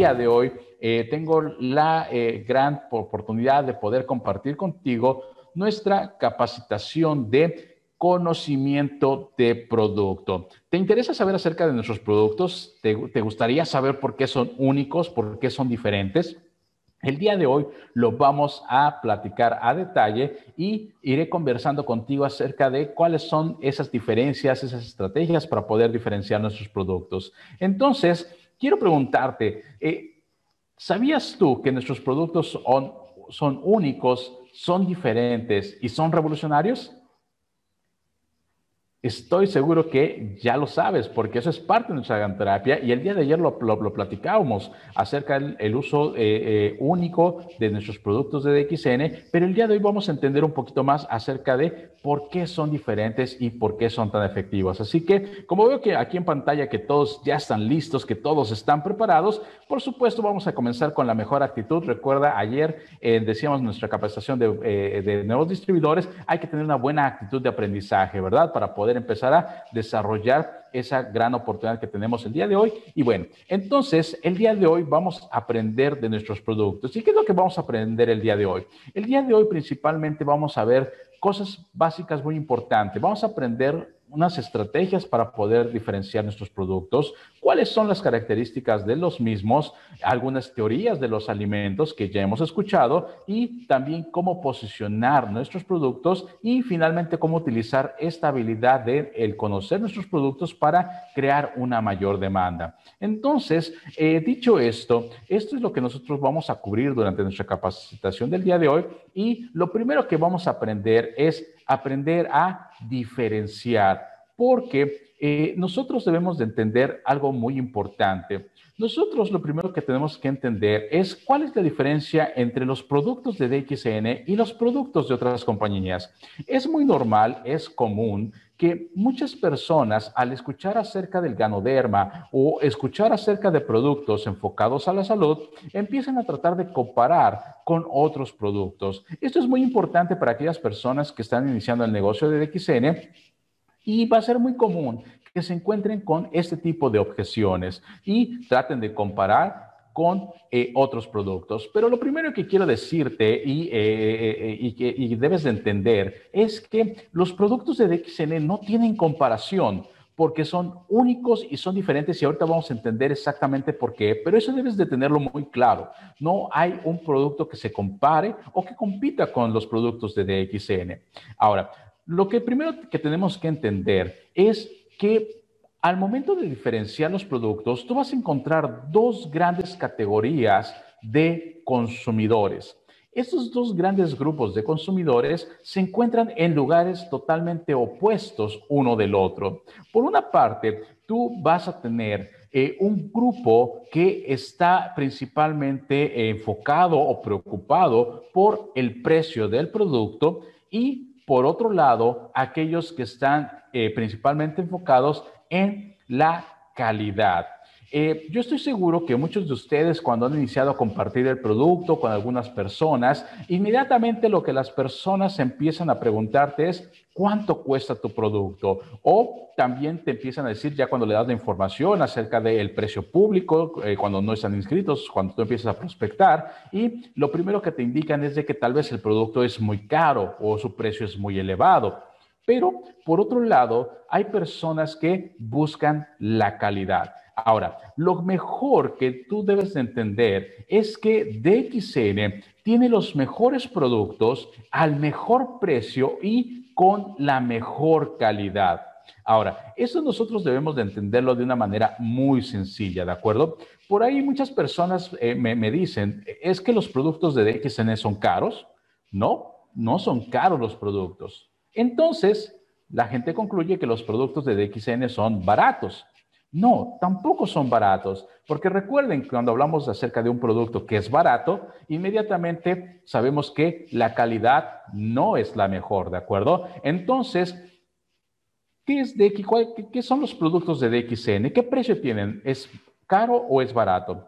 día de hoy eh, tengo la eh, gran oportunidad de poder compartir contigo nuestra capacitación de conocimiento de producto. ¿Te interesa saber acerca de nuestros productos? ¿Te, ¿Te, gustaría saber por qué son únicos, por qué son diferentes? El día de hoy lo vamos a platicar a detalle y iré conversando contigo acerca de cuáles son esas diferencias, esas estrategias para poder diferenciar nuestros productos. Entonces, quiero preguntarte, eh, ¿sabías tú que nuestros productos son, son únicos, son diferentes y son revolucionarios? Estoy seguro que ya lo sabes, porque eso es parte de nuestra ganterapia y el día de ayer lo, lo, platicábamos acerca del uso eh, eh, único de nuestros productos de DXN, pero el día de hoy vamos a entender un poquito más acerca de por qué son diferentes y por qué son tan efectivos. Así que, como veo que aquí en pantalla que todos ya están listos, que todos están preparados, por supuesto vamos a comenzar con la mejor actitud. Recuerda, ayer eh, decíamos nuestra capacitación de, de nuevos distribuidores, hay que tener una buena actitud de aprendizaje, ¿verdad? Para poder empezar a desarrollar esa gran oportunidad que tenemos el día de hoy. Y bueno, entonces el día de hoy vamos a aprender de nuestros productos. ¿Y qué es lo que vamos a aprender el día de hoy? El día de hoy principalmente vamos a ver cosas básicas muy importantes. Vamos a aprender unas estrategias para poder diferenciar nuestros productos, cuáles son las características de los mismos, algunas teorías de los alimentos que ya hemos escuchado y también cómo posicionar nuestros productos y finalmente cómo utilizar esta habilidad de el conocer nuestros productos para crear una mayor demanda. Entonces, eh, dicho esto, esto es lo que nosotros vamos a cubrir durante nuestra capacitación del día de hoy y lo primero que vamos a aprender es aprender a diferenciar, porque eh, nosotros debemos de entender algo muy importante. Nosotros lo primero que tenemos que entender es cuál es la diferencia entre los productos de DXN y los productos de otras compañías. Es muy normal, es común que muchas personas al escuchar acerca del ganoderma o escuchar acerca de productos enfocados a la salud, empiecen a tratar de comparar con otros productos. Esto es muy importante para aquellas personas que están iniciando el negocio de DXN y va a ser muy común que se encuentren con este tipo de objeciones y traten de comparar con eh, otros productos. Pero lo primero que quiero decirte y, eh, eh, y que y debes de entender es que los productos de DXN no tienen comparación porque son únicos y son diferentes y ahorita vamos a entender exactamente por qué, pero eso debes de tenerlo muy claro. No hay un producto que se compare o que compita con los productos de DXN. Ahora, lo que primero que tenemos que entender es que al momento de diferenciar los productos, tú vas a encontrar dos grandes categorías de consumidores. Estos dos grandes grupos de consumidores se encuentran en lugares totalmente opuestos uno del otro. Por una parte, tú vas a tener eh, un grupo que está principalmente enfocado o preocupado por el precio del producto y por otro lado, aquellos que están eh, principalmente enfocados en la calidad. Eh, yo estoy seguro que muchos de ustedes cuando han iniciado a compartir el producto con algunas personas, inmediatamente lo que las personas empiezan a preguntarte es, ¿cuánto cuesta tu producto? O también te empiezan a decir ya cuando le das la información acerca del precio público, eh, cuando no están inscritos, cuando tú empiezas a prospectar, y lo primero que te indican es de que tal vez el producto es muy caro o su precio es muy elevado. Pero, por otro lado, hay personas que buscan la calidad. Ahora, lo mejor que tú debes de entender es que DXN tiene los mejores productos al mejor precio y con la mejor calidad. Ahora, eso nosotros debemos de entenderlo de una manera muy sencilla, ¿de acuerdo? Por ahí muchas personas eh, me, me dicen, ¿es que los productos de DXN son caros? No, no son caros los productos. Entonces, la gente concluye que los productos de DXN son baratos. No, tampoco son baratos, porque recuerden que cuando hablamos acerca de un producto que es barato, inmediatamente sabemos que la calidad no es la mejor, ¿de acuerdo? Entonces, ¿qué, es DX, qué, son los productos de DXN? ¿Qué precio tienen? ¿Es caro o es barato?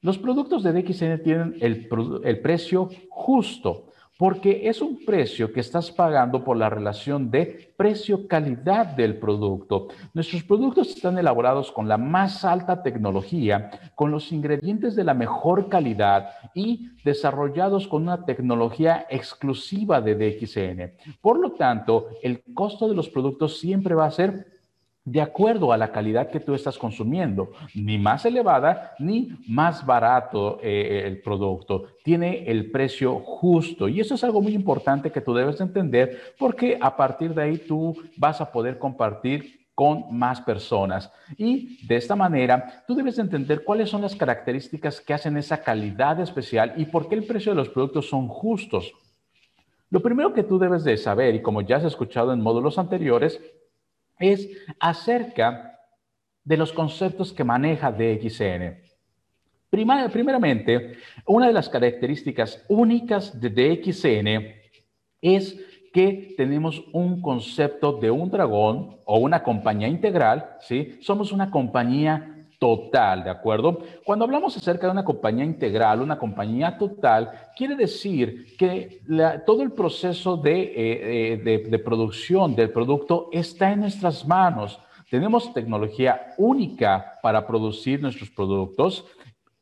Los productos de DXN tienen el, el precio justo. Porque es un precio que estás pagando por la relación de precio-calidad del producto. Nuestros productos están elaborados con la más alta tecnología, con los ingredientes de la mejor calidad y desarrollados con una tecnología exclusiva de DXN. Por lo tanto, el costo de los productos siempre va a ser de acuerdo a la calidad que tú estás consumiendo, ni más elevada ni más barato eh, el producto. Tiene el precio justo y eso es algo muy importante que tú debes entender porque a partir de ahí tú vas a poder compartir con más personas. Y de esta manera, tú debes entender cuáles son las características que hacen esa calidad especial y por qué el precio de los productos son justos. Lo primero que tú debes de saber, y como ya has escuchado en módulos anteriores, es acerca de los conceptos que maneja DXN. primeramente, una de las características únicas de DXN es que tenemos un concepto de un dragón o una compañía integral, ¿sí? Somos una compañía total, ¿de acuerdo? Cuando hablamos acerca de una compañía integral, una compañía total, quiere decir que todo el proceso eh, de, de producción del producto está en nuestras manos. Tenemos tecnología única para producir nuestros productos.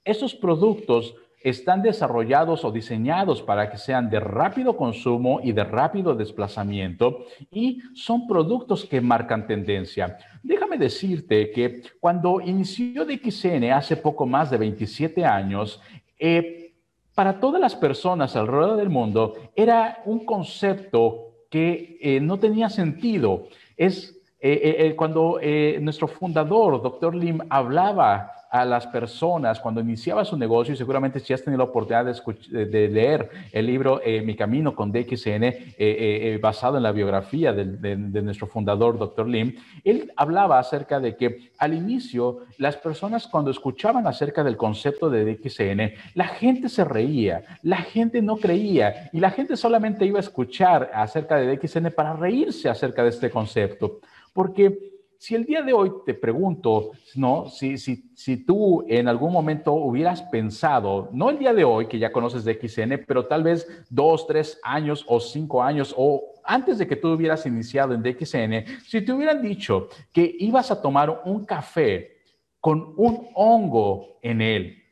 Esos productos están desarrollados o diseñados para que sean de rápido consumo y de rápido desplazamiento y son productos que marcan tendencia. Déjame decirte que cuando inició DXN hace poco más de 27 años, eh, para todas las personas alrededor del mundo era un concepto que eh, no tenía sentido. Es eh, cuando nuestro fundador, doctor Lim, hablaba a las personas cuando iniciaba su negocio, y seguramente si has tenido la oportunidad de, leer el libro eh, Mi Camino con DXN, eh, eh, basado en la biografía de, nuestro fundador, Dr. Lim, él hablaba acerca de que al inicio las personas cuando escuchaban acerca del concepto de DXN, la gente se reía, la gente no creía y la gente solamente iba a escuchar acerca de DXN para reírse acerca de este concepto. Porque si el día de hoy te pregunto, ¿no? Si, si, si tú en algún momento hubieras pensado, no el día de hoy que ya conoces de pero tal vez dos, tres años o cinco años o antes de que tú hubieras iniciado en DXN, si te hubieran dicho que ibas a tomar un café con un hongo en él,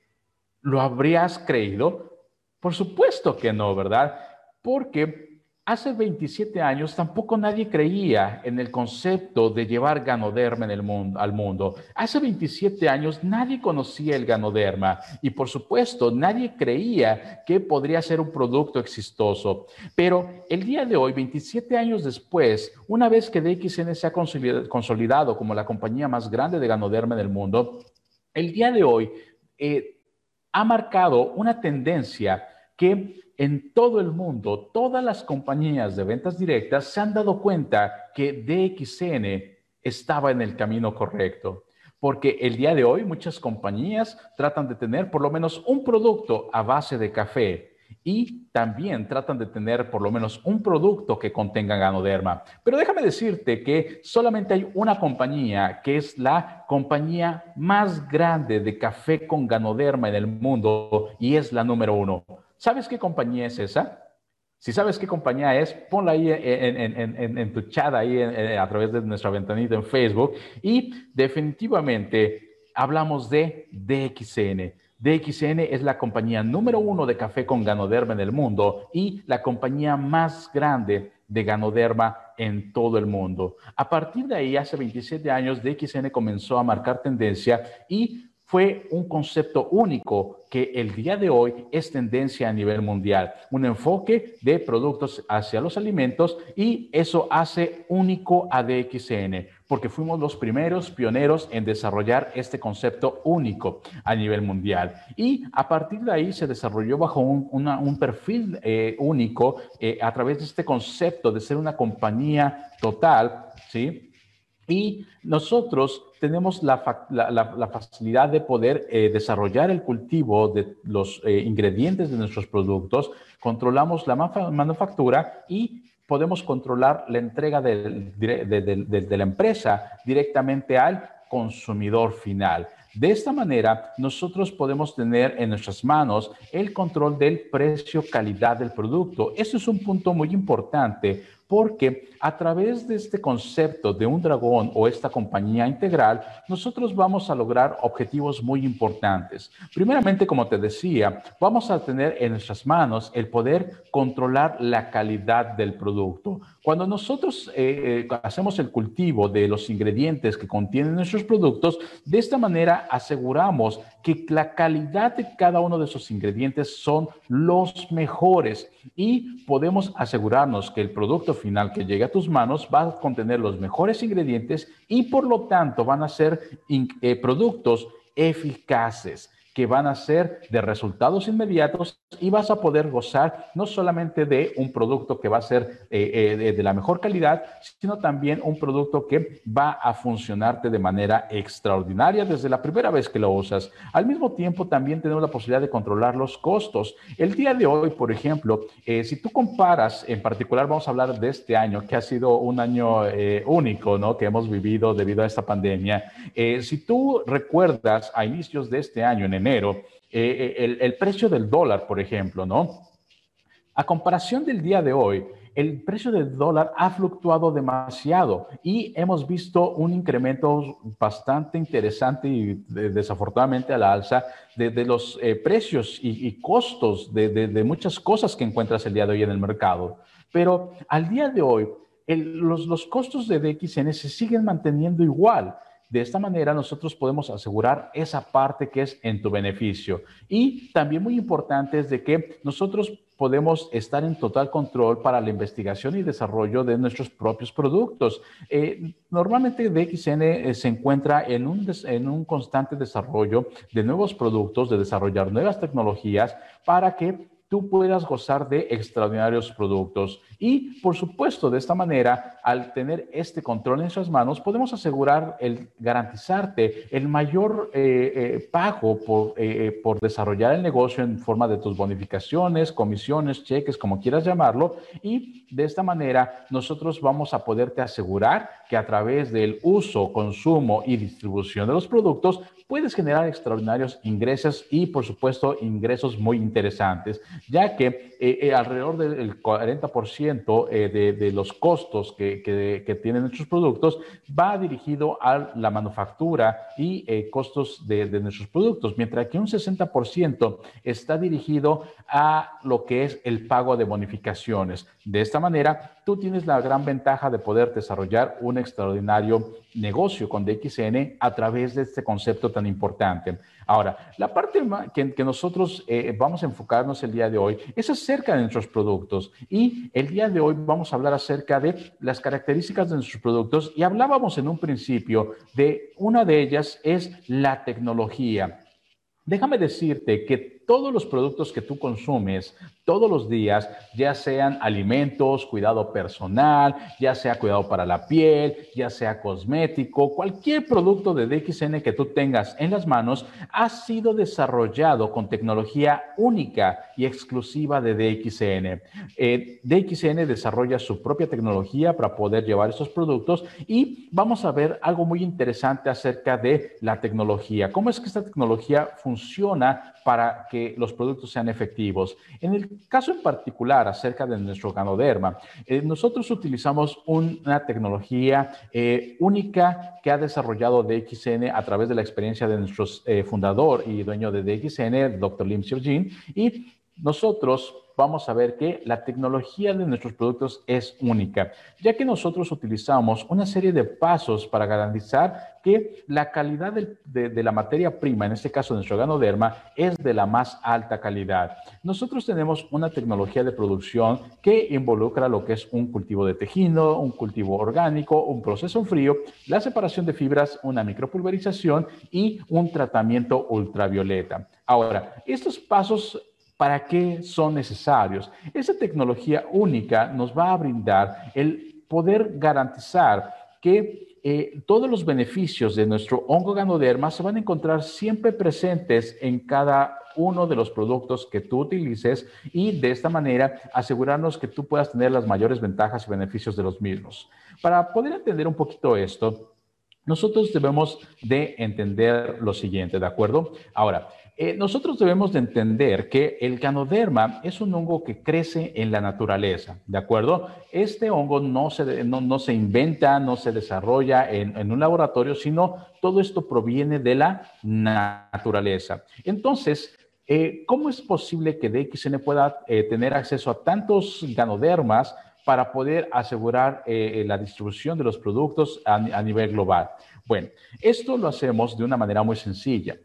¿lo habrías creído? Por supuesto que no, ¿verdad? Porque Hace 27 años tampoco nadie creía en el concepto de llevar ganoderma en el mundo, al mundo. Hace 27 años nadie conocía el ganoderma y por supuesto nadie creía que podría ser un producto exitoso. Pero el día de hoy, 27 años después, una vez que DXN se ha consolidado como la compañía más grande de ganoderma en el mundo, el día de hoy eh, ha marcado una tendencia que en todo el mundo, todas las compañías de ventas directas se han dado cuenta que DXN estaba en el camino correcto. Porque el día de hoy muchas compañías tratan de tener por lo menos un producto a base de café y también tratan de tener por lo menos un producto que contenga ganoderma. Pero déjame decirte que solamente hay una compañía que es la compañía más grande de café con ganoderma en el mundo y es la número uno. ¿Sabes qué compañía es esa? Si sabes qué compañía es, ponla ahí en, tu chat, ahí a través de nuestra ventanita en Facebook. Y definitivamente hablamos de DXN. DXN es la compañía número uno de café con ganoderma en el mundo y la compañía más grande de ganoderma en todo el mundo. A partir de ahí, hace 27 años, DXN comenzó a marcar tendencia y fue un concepto único que el día de hoy es tendencia a nivel mundial. Un enfoque de productos hacia los alimentos y eso hace único a DXN, porque fuimos los primeros pioneros en desarrollar este concepto único a nivel mundial. Y a partir de ahí se desarrolló bajo un, perfil eh, único eh, a través de este concepto de ser una compañía total, ¿sí? Y nosotros tenemos la, facilidad de poder eh, desarrollar el cultivo de los eh, ingredientes de nuestros productos, controlamos la manufactura y podemos controlar la entrega de, la empresa directamente al consumidor final. De esta manera, nosotros podemos tener en nuestras manos el control del precio-calidad del producto. Eso es un punto muy importante porque a través de este concepto de un dragón o esta compañía integral, nosotros vamos a lograr objetivos muy importantes. Primeramente, como te decía, vamos a tener en nuestras manos el poder controlar la calidad del producto. Cuando nosotros eh, eh, hacemos el cultivo de los ingredientes que contienen nuestros productos, de esta manera aseguramos que la calidad de cada uno de esos ingredientes son los mejores y podemos asegurarnos que el producto final que llegue a tus manos va a contener los mejores ingredientes y por lo tanto van a ser eh, productos eficaces que van a ser de resultados inmediatos y vas a poder gozar no solamente de un producto que va a ser eh, eh, de, la mejor calidad, sino también un producto que va a funcionarte de manera extraordinaria desde la primera vez que lo usas. Al mismo tiempo, también tenemos la posibilidad de controlar los costos. El día de hoy, por ejemplo, eh, si tú comparas, en particular vamos a hablar de este año, que ha sido un año único, ¿no? Que hemos vivido debido a esta pandemia. si tú recuerdas a inicios de este año, en enero, eh, eh, el, precio del dólar, por ejemplo, ¿no? A comparación del día de hoy, el precio del dólar ha fluctuado demasiado y hemos visto un incremento bastante interesante y desafortunadamente a la alza de, los eh, precios y, costos de, muchas cosas que encuentras el día de hoy en el mercado. Pero al día de hoy, los, los costos de DXN se siguen manteniendo igual. De esta manera nosotros podemos asegurar esa parte que es en tu beneficio. Y también muy importante es de que nosotros podemos estar en total control para la investigación y desarrollo de nuestros propios productos. Eh, normalmente DXN eh, se encuentra en un, en un constante desarrollo de nuevos productos, de desarrollar nuevas tecnologías para que tú puedas gozar de extraordinarios productos. Y, por supuesto, de esta manera, al tener este control en sus manos, podemos asegurar el garantizarte el mayor eh, eh, pago por, eh, por desarrollar el negocio en forma de tus bonificaciones, comisiones, cheques, como quieras llamarlo. Y de esta manera, nosotros vamos a poderte asegurar que a través del uso, consumo y distribución de los productos, puedes generar extraordinarios ingresos y, por supuesto, ingresos muy interesantes, ya que eh, eh, alrededor del 40% eh, de, de, los costos que, tienen nuestros productos va dirigido a la manufactura y costos de, de, nuestros productos, mientras que un 60% está dirigido a lo que es el pago de bonificaciones. De esta manera, tú tienes la gran ventaja de poder desarrollar un extraordinario negocio con DXN a través de este concepto tan importante. Ahora, la parte que, que nosotros eh, vamos a enfocarnos el día de hoy es acerca de nuestros productos y el día de hoy vamos a hablar acerca de las características de nuestros productos y hablábamos en un principio de una de ellas es la tecnología. Déjame decirte que todos los productos que tú consumes todos los días, ya sean alimentos, cuidado personal, ya sea cuidado para la piel, ya sea cosmético, cualquier producto de DXN que tú tengas en las manos ha sido desarrollado con tecnología única y exclusiva de DXN. Eh, DXN desarrolla su propia tecnología para poder llevar esos productos y vamos a ver algo muy interesante acerca de la tecnología. ¿Cómo es que esta tecnología funciona para que los productos sean efectivos. En el caso en particular acerca de nuestro ganoderma, eh, nosotros utilizamos una tecnología eh, única que ha desarrollado DXN a través de la experiencia de nuestro eh, fundador y dueño de DXN, el Dr. Lim Xiaojin, y nosotros vamos a ver que la tecnología de nuestros productos es única, ya que nosotros utilizamos una serie de pasos para garantizar que la calidad de, la materia prima, en este caso de nuestro ganoderma, es de la más alta calidad. Nosotros tenemos una tecnología de producción que involucra lo que es un cultivo de tejido, un cultivo orgánico, un proceso frío, la separación de fibras, una micropulverización y un tratamiento ultravioleta. Ahora, estos pasos ¿Para qué son necesarios? Esa tecnología única nos va a brindar el poder garantizar que eh, todos los beneficios de nuestro hongo ganoderma se van a encontrar siempre presentes en cada uno de los productos que tú utilices y de esta manera asegurarnos que tú puedas tener las mayores ventajas y beneficios de los mismos. Para poder entender un poquito esto, nosotros debemos de entender lo siguiente, ¿de acuerdo? Ahora, eh, nosotros debemos de entender que el ganoderma es un hongo que crece en la naturaleza, ¿de acuerdo? Este hongo no se, no, se inventa, no se desarrolla en, un laboratorio, sino todo esto proviene de la naturaleza. Entonces, eh, ¿cómo es posible que DXN pueda eh, tener acceso a tantos ganodermas para poder asegurar la distribución de los productos a, nivel global? Bueno, esto lo hacemos de una manera muy sencilla.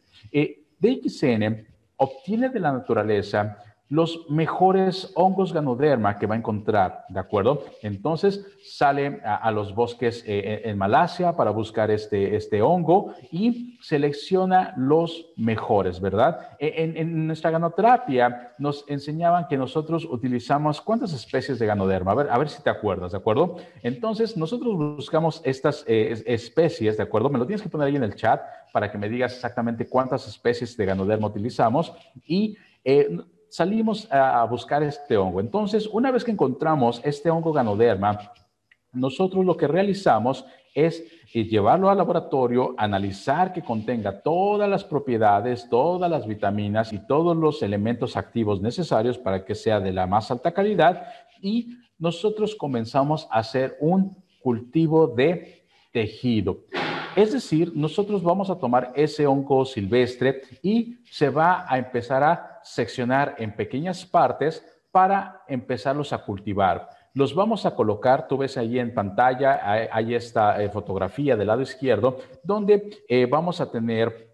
DXN obtiene de la naturaleza los mejores hongos ganoderma que va a encontrar, ¿de acuerdo? Entonces sale a, los bosques eh, en Malasia para buscar este, este hongo y selecciona los mejores, ¿verdad? E, en, nuestra ganoterapia nos enseñaban que nosotros utilizamos cuántas especies de ganoderma, a ver, a ver si te acuerdas, ¿de acuerdo? Entonces nosotros buscamos estas eh, especies, ¿de acuerdo? Me lo tienes que poner ahí en el chat para que me digas exactamente cuántas especies de ganoderma utilizamos y eh, salimos a buscar este hongo. Entonces, una vez que encontramos este hongo ganoderma, nosotros lo que realizamos es eh, llevarlo al laboratorio, analizar que contenga todas las propiedades, todas las vitaminas y todos los elementos activos necesarios para que sea de la más alta calidad y nosotros comenzamos a hacer un cultivo de tejido. Es decir, nosotros vamos a tomar ese hongo silvestre y se va a empezar a seccionar en pequeñas partes para empezarlos a cultivar. Los vamos a colocar, tú ves ahí en pantalla, hay esta eh, fotografía del lado izquierdo, donde eh, vamos a tener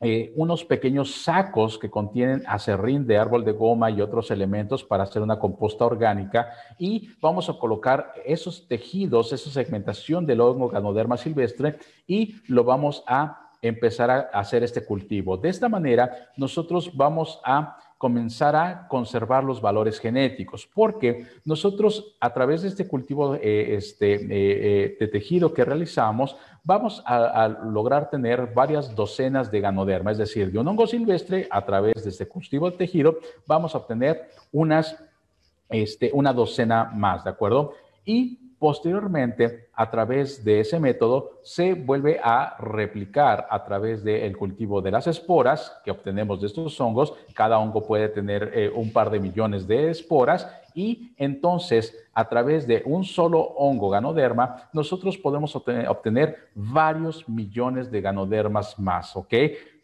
eh, unos pequeños sacos que contienen acerrín de árbol de goma y otros elementos para hacer una composta orgánica y vamos a colocar esos tejidos, esa segmentación del hongo ganoderma silvestre y lo vamos a empezar a hacer este cultivo. De esta manera, nosotros vamos a comenzar a conservar los valores genéticos, porque nosotros a través de este cultivo eh, este, eh, eh, de tejido que realizamos, vamos a, lograr tener varias docenas de ganoderma, es decir, de un hongo silvestre, a través de este cultivo de tejido, vamos a obtener unas, este, una docena más, ¿de acuerdo? Y Posteriormente, a través de ese método, se vuelve a replicar a través del cultivo de las esporas que obtenemos de estos hongos. Cada hongo puede tener eh, un par de millones de esporas y entonces a través de un solo hongo ganoderma, nosotros podemos obtener, varios millones de ganodermas más, ¿ok?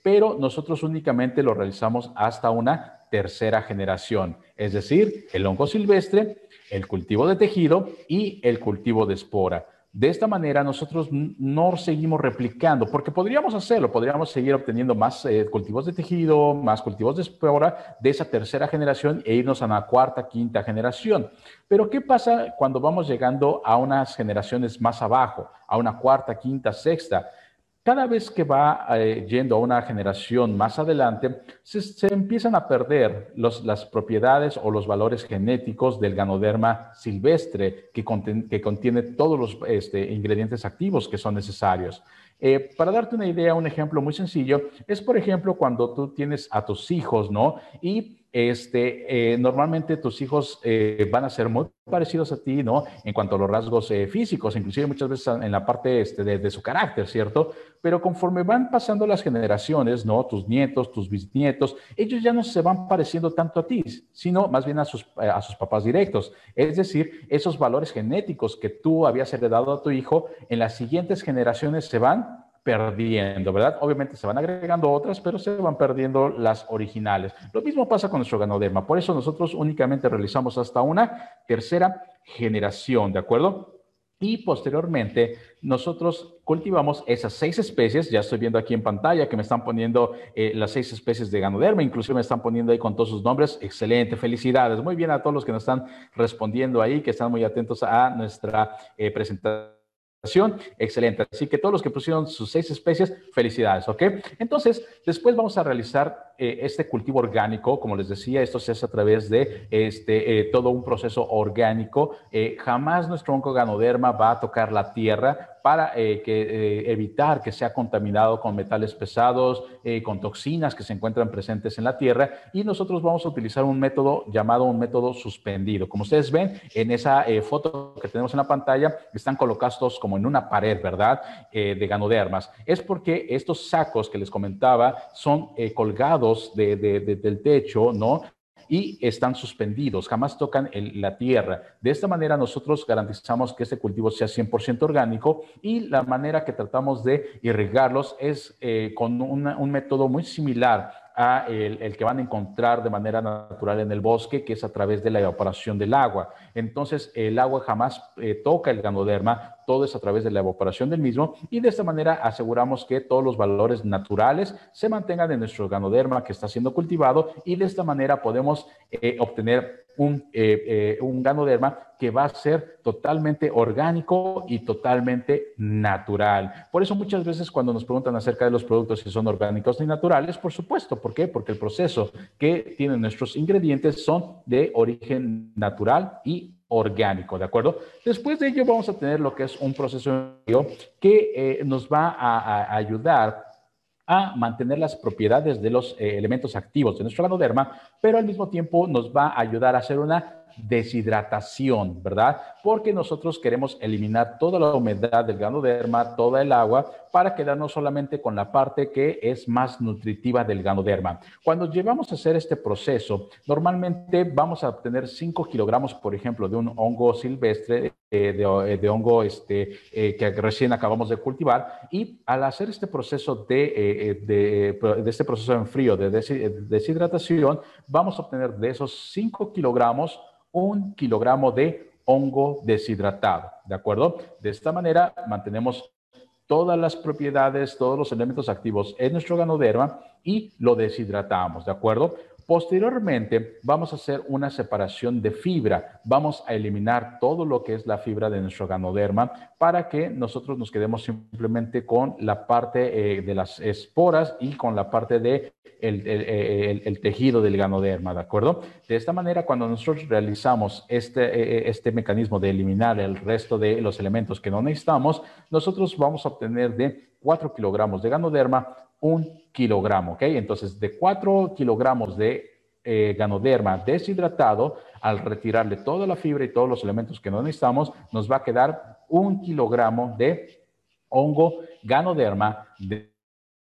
Pero nosotros únicamente lo realizamos hasta una tercera generación, es decir, el hongo silvestre el cultivo de tejido y el cultivo de espora. De esta manera nosotros no seguimos replicando, porque podríamos hacerlo, podríamos seguir obteniendo más eh, cultivos de tejido, más cultivos de espora de esa tercera generación e irnos a la cuarta, quinta generación. Pero ¿qué pasa cuando vamos llegando a unas generaciones más abajo, a una cuarta, quinta, sexta? Cada vez que va eh, yendo a una generación más adelante, se, empiezan a perder las propiedades o los valores genéticos del ganoderma silvestre que, contiene todos los este, ingredientes activos que son necesarios. Eh, para darte una idea, un ejemplo muy sencillo, es por ejemplo cuando tú tienes a tus hijos, ¿no? Y este, eh, normalmente tus hijos eh, van a ser muy parecidos a ti, ¿no? En cuanto a los rasgos eh, físicos, inclusive muchas veces en la parte este, de, su carácter, ¿cierto? Pero conforme van pasando las generaciones, ¿no? Tus nietos, tus bisnietos, ellos ya no se van pareciendo tanto a ti, sino más bien a sus, a sus papás directos. Es decir, esos valores genéticos que tú habías heredado a tu hijo, en las siguientes generaciones se van perdiendo, ¿verdad? Obviamente se van agregando otras, pero se van perdiendo las originales. Lo mismo pasa con nuestro ganoderma. Por eso nosotros únicamente realizamos hasta una tercera generación, ¿de acuerdo? Y posteriormente nosotros cultivamos esas seis especies, ya estoy viendo aquí en pantalla que me están poniendo eh, las seis especies de ganoderma, inclusive me están poniendo ahí con todos sus nombres, excelente, felicidades, muy bien a todos los que nos están respondiendo ahí, que están muy atentos a nuestra eh, presentación Excelente. Así que todos los que pusieron sus seis especies, felicidades, ¿ok? Entonces, después vamos a realizar eh, este cultivo orgánico, como les decía, esto se hace a través de este, eh, todo un proceso orgánico. Eh, jamás nuestro oncoganoderma va a tocar la tierra para que, evitar que sea contaminado con metales pesados, con toxinas que se encuentran presentes en la tierra. Y nosotros vamos a utilizar un método llamado un método suspendido. Como ustedes ven en esa foto que tenemos en la pantalla, están colocados como en una pared, ¿verdad? de ganodermas. Es porque estos sacos que les comentaba son colgados del techo, ¿no? y están suspendidos, jamás tocan la tierra. De esta manera nosotros garantizamos que este cultivo sea 100% orgánico y la manera que tratamos de irrigarlos es eh, con un método muy similar a el, que van a encontrar de manera natural en el bosque, que es a través de la evaporación del agua. Entonces, el agua jamás eh, toca el ganoderma, todo es a través de la evaporación del mismo y de esta manera aseguramos que todos los valores naturales se mantengan en nuestro ganoderma que está siendo cultivado y de esta manera podemos eh, obtener un, eh, eh, ganoderma que va a ser totalmente orgánico y totalmente natural. Por eso muchas veces cuando nos preguntan acerca de los productos si son orgánicos ni naturales, por supuesto, ¿por qué? Porque el proceso que tienen nuestros ingredientes son de origen natural y orgánico, ¿de acuerdo? Después de ello vamos a tener lo que es un proceso que eh, nos va a ayudar a mantener las propiedades de los eh, elementos activos de nuestro ganoderma, pero al mismo tiempo nos va a ayudar a hacer una deshidratación, ¿verdad? Porque nosotros queremos eliminar toda la humedad del ganoderma, toda el agua, para quedarnos solamente con la parte que es más nutritiva del ganoderma. Cuando llevamos a hacer este proceso, normalmente vamos a obtener 5 kilogramos, por ejemplo, de un hongo silvestre, eh, eh, de, hongo este, eh, que recién acabamos de cultivar, y al hacer este proceso de, de, este proceso en frío de deshidratación, vamos a obtener de esos 5 kilogramos un kilogramo de hongo deshidratado, ¿de acuerdo? De esta manera mantenemos todas las propiedades, todos los elementos activos en nuestro ganoderma y lo deshidratamos, ¿de acuerdo? Posteriormente, vamos a hacer una separación de fibra. Vamos a eliminar todo lo que es la fibra de nuestro ganoderma para que nosotros nos quedemos simplemente con la parte eh, de las esporas y con la parte de el, tejido del ganoderma, ¿de acuerdo? De esta manera, cuando nosotros realizamos este, eh, eh, este mecanismo de eliminar el resto de los elementos que no necesitamos, nosotros vamos a obtener de 4 kilogramos de ganoderma un kilogramo, ¿ok? Entonces, de 4 kilogramos de eh, ganoderma deshidratado, al retirarle toda la fibra y todos los elementos que no necesitamos, nos va a quedar un kilogramo de hongo ganoderma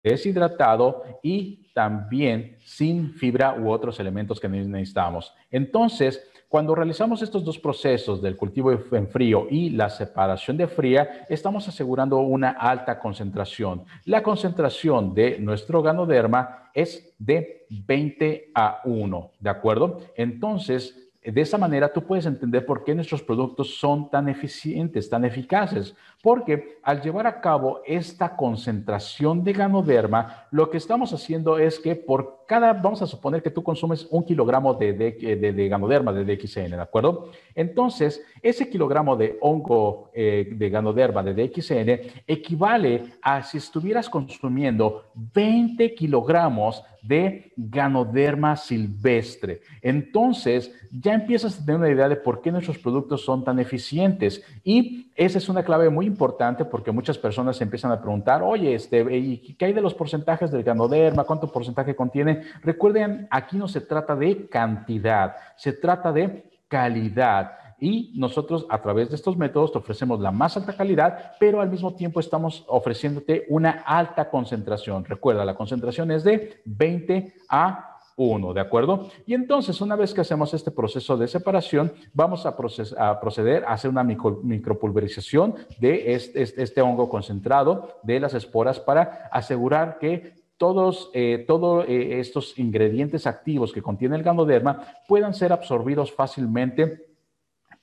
deshidratado y también sin fibra u otros elementos que necesitamos. Entonces, cuando realizamos estos dos procesos del cultivo en frío y la separación de fría, estamos asegurando una alta concentración. La concentración de nuestro ganoderma es de 20 a 1, ¿de acuerdo? Entonces, de esa manera tú puedes entender por qué nuestros productos son tan eficientes, tan eficaces, porque al llevar a cabo esta concentración de ganoderma, lo que estamos haciendo es que por cada, vamos a suponer que tú consumes un kilogramo de, de, ganoderma, de DXN, ¿de acuerdo? Entonces, ese kilogramo de hongo eh, de ganoderma, de DXN, equivale a si estuvieras consumiendo 20 kilogramos de ganoderma silvestre. Entonces, ya empiezas a tener una idea de por qué nuestros productos son tan eficientes. Y esa es una clave muy importante porque muchas personas empiezan a preguntar, oye, este, ¿y qué hay de los porcentajes del ganoderma? ¿Cuánto porcentaje contiene? Recuerden, aquí no se trata de cantidad, se trata de calidad. Y nosotros a través de estos métodos te ofrecemos la más alta calidad, pero al mismo tiempo estamos ofreciéndote una alta concentración. Recuerda, la concentración es de 20 a 1, ¿de acuerdo? Y entonces, una vez que hacemos este proceso de separación, vamos a, proceder a hacer una micropulverización de este, este, este, hongo concentrado de las esporas para asegurar que todos, eh, eh, estos ingredientes activos que contiene el ganoderma puedan ser absorbidos fácilmente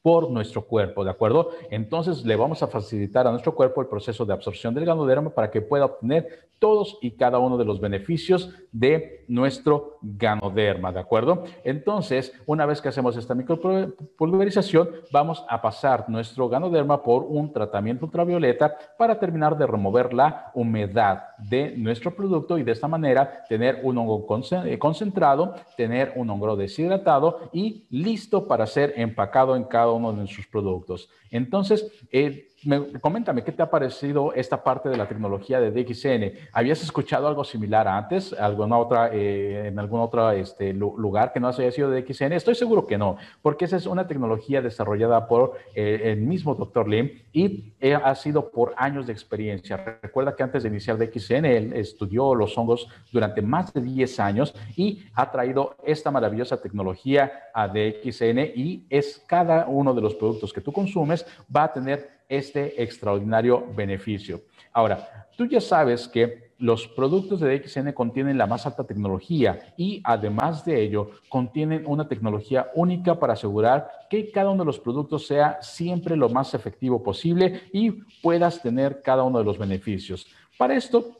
por nuestro cuerpo, ¿de acuerdo? Entonces le vamos a facilitar a nuestro cuerpo el proceso de absorción del ganoderma para que pueda obtener todos y cada uno de los beneficios de nuestro ganoderma, ¿de acuerdo? Entonces, una vez que hacemos esta micropulverización, vamos a pasar nuestro ganoderma por un tratamiento ultravioleta para terminar de remover la humedad de nuestro producto y de esta manera tener un hongo eh, concentrado, tener un hongo deshidratado y listo para ser empacado en cada uno de nuestros productos. Entonces, eh, coméntame, ¿qué te ha parecido esta parte de la tecnología de DXN? ¿Habías escuchado algo similar antes, alguna eh, en algún otro este, lugar que no haya sido de DXN? Estoy seguro que no, porque esa es una tecnología desarrollada por eh, el mismo Dr. Lim y eh, ha sido por años de experiencia. Recuerda que antes de iniciar DXN, él estudió los hongos durante más de 10 años y ha traído esta maravillosa tecnología a DXN y es cada uno de los productos que tú consumes va a tener este extraordinario beneficio. Ahora, tú ya sabes que los productos de DXN contienen la más alta tecnología y además de ello contienen una tecnología única para asegurar que cada uno de los productos sea siempre lo más efectivo posible y puedas tener cada uno de los beneficios. Para esto,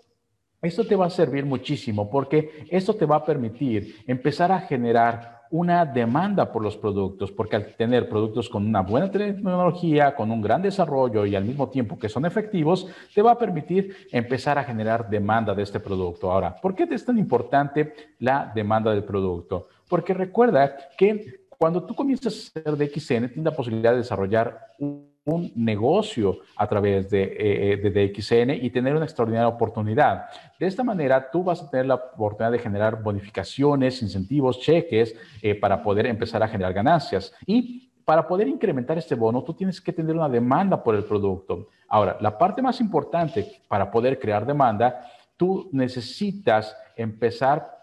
esto te va a servir muchísimo porque esto te va a permitir empezar a generar una demanda por los productos, porque al tener productos con una buena tecnología, con un gran desarrollo y al mismo tiempo que son efectivos, te va a permitir empezar a generar demanda de este producto. Ahora, ¿por qué es tan importante la demanda del producto? Porque recuerda que cuando tú comienzas a hacer DXN, tienes la posibilidad de desarrollar un un negocio a través de, eh, eh, de, DXN y tener una extraordinaria oportunidad. De esta manera, tú vas a tener la oportunidad de generar bonificaciones, incentivos, cheques eh, para poder empezar a generar ganancias. Y para poder incrementar este bono, tú tienes que tener una demanda por el producto. Ahora, la parte más importante para poder crear demanda, tú necesitas empezar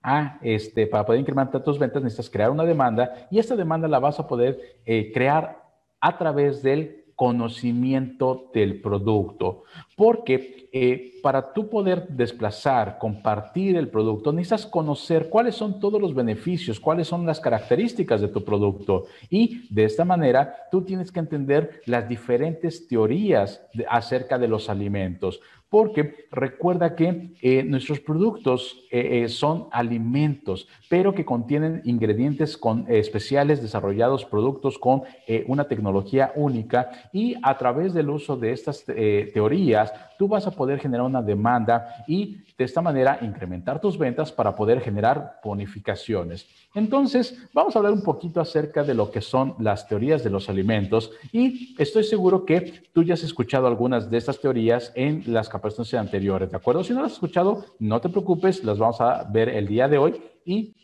a, este, para poder incrementar tus ventas, necesitas crear una demanda y esta demanda la vas a poder crear a través del conocimiento del producto. Porque eh, para tú poder desplazar, compartir el producto, necesitas conocer cuáles son todos los beneficios, cuáles son las características de tu producto. Y de esta manera, tú tienes que entender las diferentes teorías acerca de los alimentos porque recuerda que eh, nuestros productos eh, eh, son alimentos, pero que contienen ingredientes con, especiales desarrollados, productos con una tecnología única y a través del uso de estas teorías, tú vas a poder generar una demanda y de esta manera incrementar tus ventas para poder generar bonificaciones. Entonces, vamos a hablar un poquito acerca de lo que son las teorías de los alimentos y estoy seguro que tú ya has escuchado algunas de estas teorías en las capacitaciones anteriores, ¿de acuerdo? Si no las has escuchado, no te preocupes, las vamos a ver el día de hoy y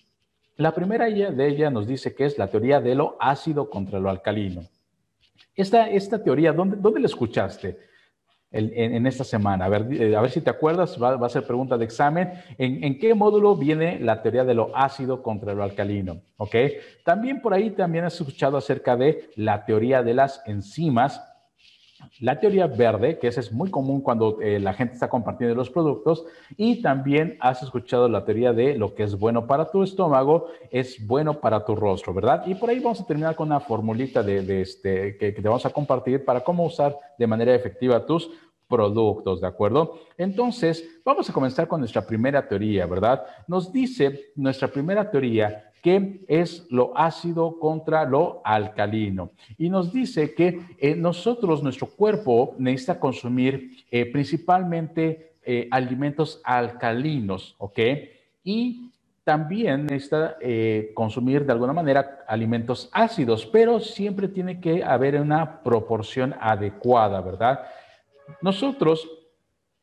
la primera de ellas nos dice que es la teoría de lo ácido contra lo alcalino. Esta, esta teoría, ¿dónde, ¿dónde la escuchaste? en, esta semana. A ver, eh, a ver si te acuerdas, va, a ser pregunta de examen. ¿En, qué módulo viene la teoría de lo ácido contra lo alcalino? ¿Ok? También por ahí también has escuchado acerca de la teoría de las enzimas. La teoría verde, que esa es muy común cuando eh, la gente está compartiendo los productos, y también has escuchado la teoría de lo que es bueno para tu estómago es bueno para tu rostro, ¿verdad? Y por ahí vamos a terminar con una formulita de, este, que, que, te vamos a compartir para cómo usar de manera efectiva tus productos, ¿de acuerdo? Entonces, vamos a comenzar con nuestra primera teoría, ¿verdad? Nos dice nuestra primera teoría que es lo ácido contra lo alcalino. Y nos dice que eh, nosotros, nuestro cuerpo, necesita consumir eh, principalmente eh, alimentos alcalinos, ¿ok? Y también necesita consumir de alguna manera alimentos ácidos, pero siempre tiene que haber una proporción adecuada, ¿verdad? Nosotros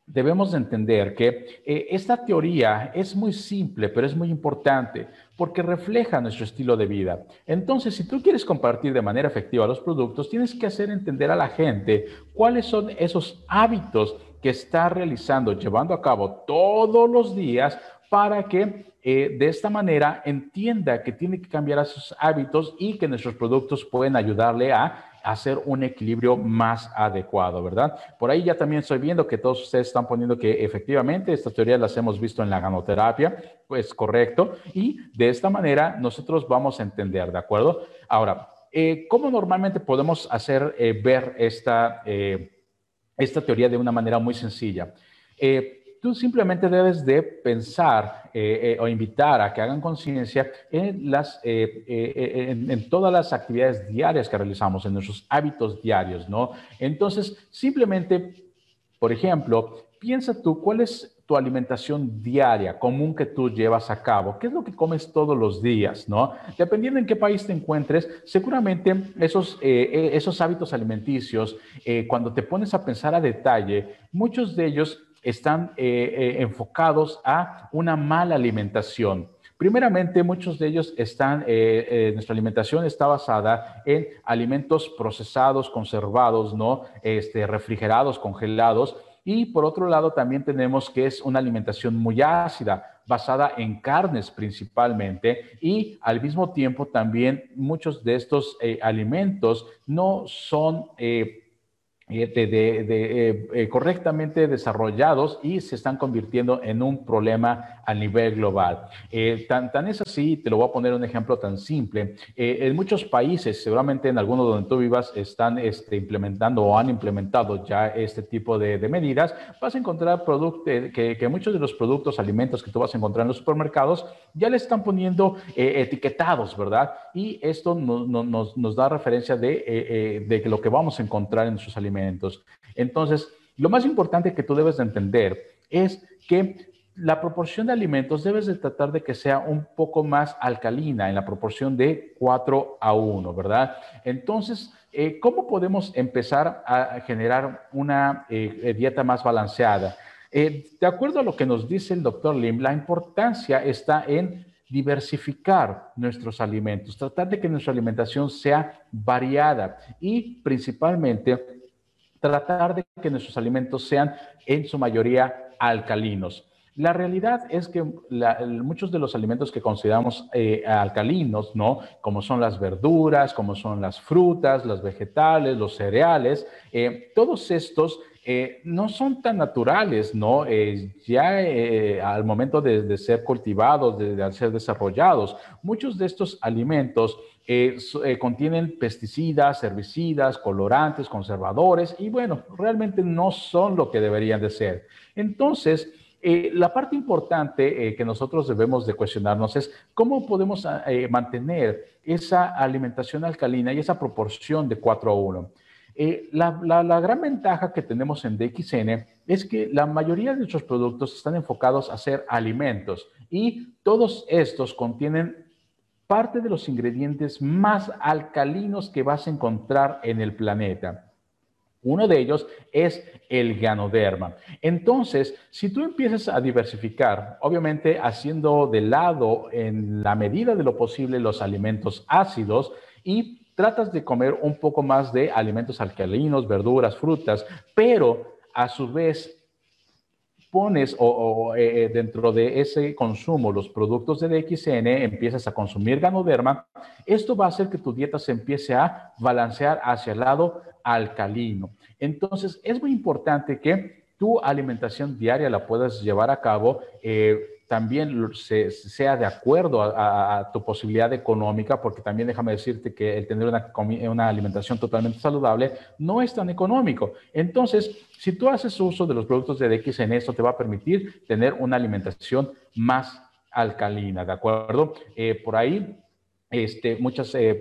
debemos entender que eh, esta teoría es muy simple, pero es muy importante porque refleja nuestro estilo de vida. Entonces, si tú quieres compartir de manera efectiva los productos, tienes que hacer entender a la gente cuáles son esos hábitos que está realizando, llevando a cabo todos los días para que eh, de esta manera entienda que tiene que cambiar esos hábitos y que nuestros productos pueden ayudarle a hacer un equilibrio más adecuado, ¿verdad? Por ahí ya también estoy viendo que todos ustedes están poniendo que efectivamente estas teorías las hemos visto en la ganoterapia, pues correcto, y de esta manera nosotros vamos a entender, ¿de acuerdo? Ahora, eh, ¿cómo normalmente podemos hacer eh, ver esta, esta teoría de una manera muy sencilla? Tú simplemente debes de pensar o invitar a que hagan conciencia en, las, en, en, todas las actividades diarias que realizamos, en nuestros hábitos diarios, ¿no? Entonces, simplemente, por ejemplo, piensa tú cuál es tu alimentación diaria común que tú llevas a cabo. ¿Qué es lo que comes todos los días? ¿no? Dependiendo en qué país te encuentres, seguramente esos, eh, eh, esos hábitos alimenticios, eh, cuando te pones a pensar a detalle, muchos de ellos están enfocados a una mala alimentación. Primeramente, muchos de ellos están, nuestra alimentación está basada en alimentos procesados, conservados, ¿no? Este, refrigerados, congelados, y por otro lado, también tenemos que es una alimentación muy ácida, basada en carnes principalmente, y al mismo tiempo también muchos de estos eh, alimentos no son... Eh, eh, de, eh, eh, correctamente desarrollados y se están convirtiendo en un problema a nivel global. tan, tan es así, te lo voy a poner un ejemplo tan simple. en muchos países, seguramente en algunos donde tú vivas, están este, implementando o han implementado ya este tipo de, medidas. Vas a encontrar productos que, que, muchos de los productos, alimentos que tú vas a encontrar en los supermercados ya le están poniendo etiquetados, ¿verdad? Y esto nos, nos, da referencia de, de lo que vamos a encontrar en sus alimentos entonces, lo más importante que tú debes de entender es que la proporción de alimentos debes de tratar de que sea un poco más alcalina en la proporción de 4 a 1, ¿verdad? Entonces, eh, ¿cómo podemos empezar a generar una eh, eh, dieta más balanceada? de acuerdo a lo que nos dice el doctor Lim, la importancia está en diversificar nuestros alimentos, tratar de que nuestra alimentación sea variada y principalmente tratar de que nuestros alimentos sean en su mayoría alcalinos. La realidad es que muchos de los alimentos que consideramos eh, alcalinos, ¿no? Como son las verduras, como son las frutas, los vegetales, los cereales, eh, todos estos eh, no son tan naturales, ¿no? ya al momento de, ser cultivados, de, ser desarrollados, muchos de estos alimentos eh, eh, contienen pesticidas, herbicidas, colorantes, conservadores y bueno, realmente no son lo que deberían de ser. Entonces, eh, la parte importante que nosotros debemos de cuestionarnos es cómo podemos mantener esa alimentación alcalina y esa proporción de 4 a 1. La, la, gran ventaja que tenemos en DXN es que la mayoría de nuestros productos están enfocados a ser alimentos y todos estos contienen parte de los ingredientes más alcalinos que vas a encontrar en el planeta. Uno de ellos es el ganoderma. Entonces, si tú empiezas a diversificar, obviamente haciendo de lado en la medida de lo posible los alimentos ácidos y tratas de comer un poco más de alimentos alcalinos, verduras, frutas, pero a su vez pones o, eh, eh, dentro de ese consumo los productos de DXN, empiezas a consumir ganoderma, esto va a hacer que tu dieta se empiece a balancear hacia el lado alcalino. Entonces, es muy importante que tu alimentación diaria la puedas llevar a cabo. Eh, también sea de acuerdo a, tu posibilidad económica, porque también déjame decirte que el tener una, una, alimentación totalmente saludable no es tan económico. Entonces, si tú haces uso de los productos de DX en esto, te va a permitir tener una alimentación más alcalina, ¿de acuerdo? Eh, por ahí, este, muchas eh,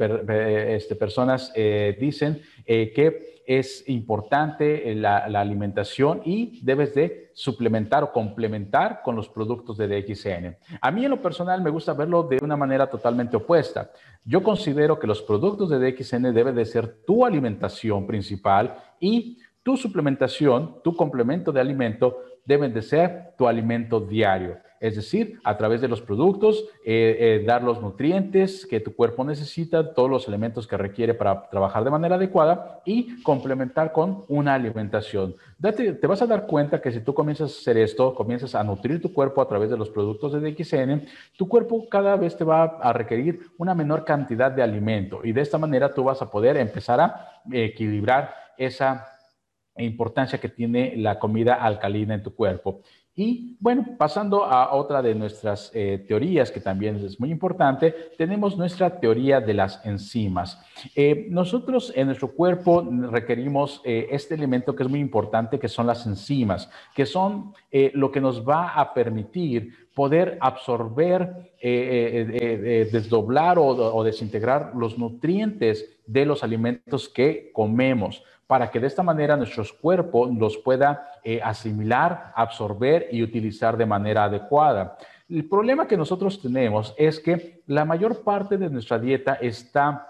este, personas eh, dicen que es importante la, alimentación y debes de suplementar o complementar con los productos de DXN. A mí en lo personal me gusta verlo de una manera totalmente opuesta. Yo considero que los productos de DXN deben de ser tu alimentación principal y tu suplementación, tu complemento de alimento deben de ser tu alimento diario. Es decir, a través de los productos, eh, eh, dar los nutrientes que tu cuerpo necesita, todos los elementos que requiere para trabajar de manera adecuada y complementar con una alimentación. te vas a dar cuenta que si tú comienzas a hacer esto, comienzas a nutrir tu cuerpo a través de los productos de DXN, tu cuerpo cada vez te va a requerir una menor cantidad de alimento y de esta manera tú vas a poder empezar a equilibrar esa importancia que tiene la comida alcalina en tu cuerpo. Y bueno, pasando a otra de nuestras eh, teorías que también es muy importante, tenemos nuestra teoría de las enzimas. Eh, nosotros en nuestro cuerpo requerimos eh, este elemento que es muy importante, que son las enzimas, que son lo que nos va a permitir poder absorber, desdoblar o desintegrar los nutrientes de los alimentos que comemos para que de esta manera nuestro cuerpo los pueda eh, asimilar, absorber y utilizar de manera adecuada. El problema que nosotros tenemos es que la mayor parte de nuestra dieta está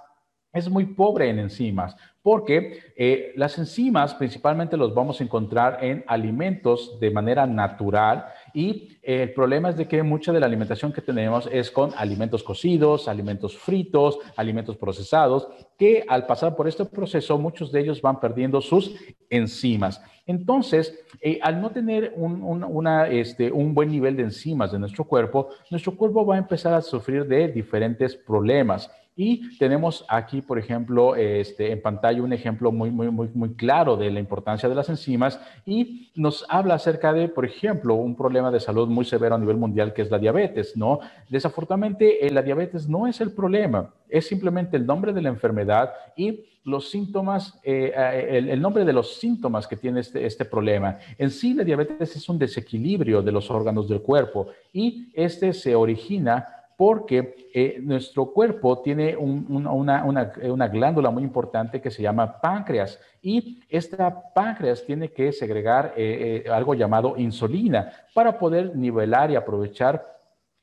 es muy pobre en enzimas, porque eh, las enzimas principalmente los vamos a encontrar en alimentos de manera natural y eh, el problema es de que mucha de la alimentación que tenemos es con alimentos cocidos, alimentos fritos, alimentos procesados, que al pasar por este proceso muchos de ellos van perdiendo sus enzimas. Entonces, eh, al no tener un, este, un buen nivel de enzimas de nuestro cuerpo, nuestro cuerpo va a empezar a sufrir de diferentes problemas. Y tenemos aquí, por ejemplo, este, en pantalla un ejemplo muy, muy, muy, muy claro de la importancia de las enzimas y nos habla acerca de, por ejemplo, un problema de salud muy severo a nivel mundial que es la diabetes, ¿no? Desafortunadamente, eh, la diabetes no es el problema, es simplemente el nombre de la enfermedad y los síntomas, eh, eh, el, nombre de los síntomas que tiene este, este problema. En sí, la diabetes es un desequilibrio de los órganos del cuerpo y este se origina porque eh, nuestro cuerpo tiene una, glándula muy importante que se llama páncreas y esta páncreas tiene que segregar eh, eh, algo llamado insulina para poder nivelar y aprovechar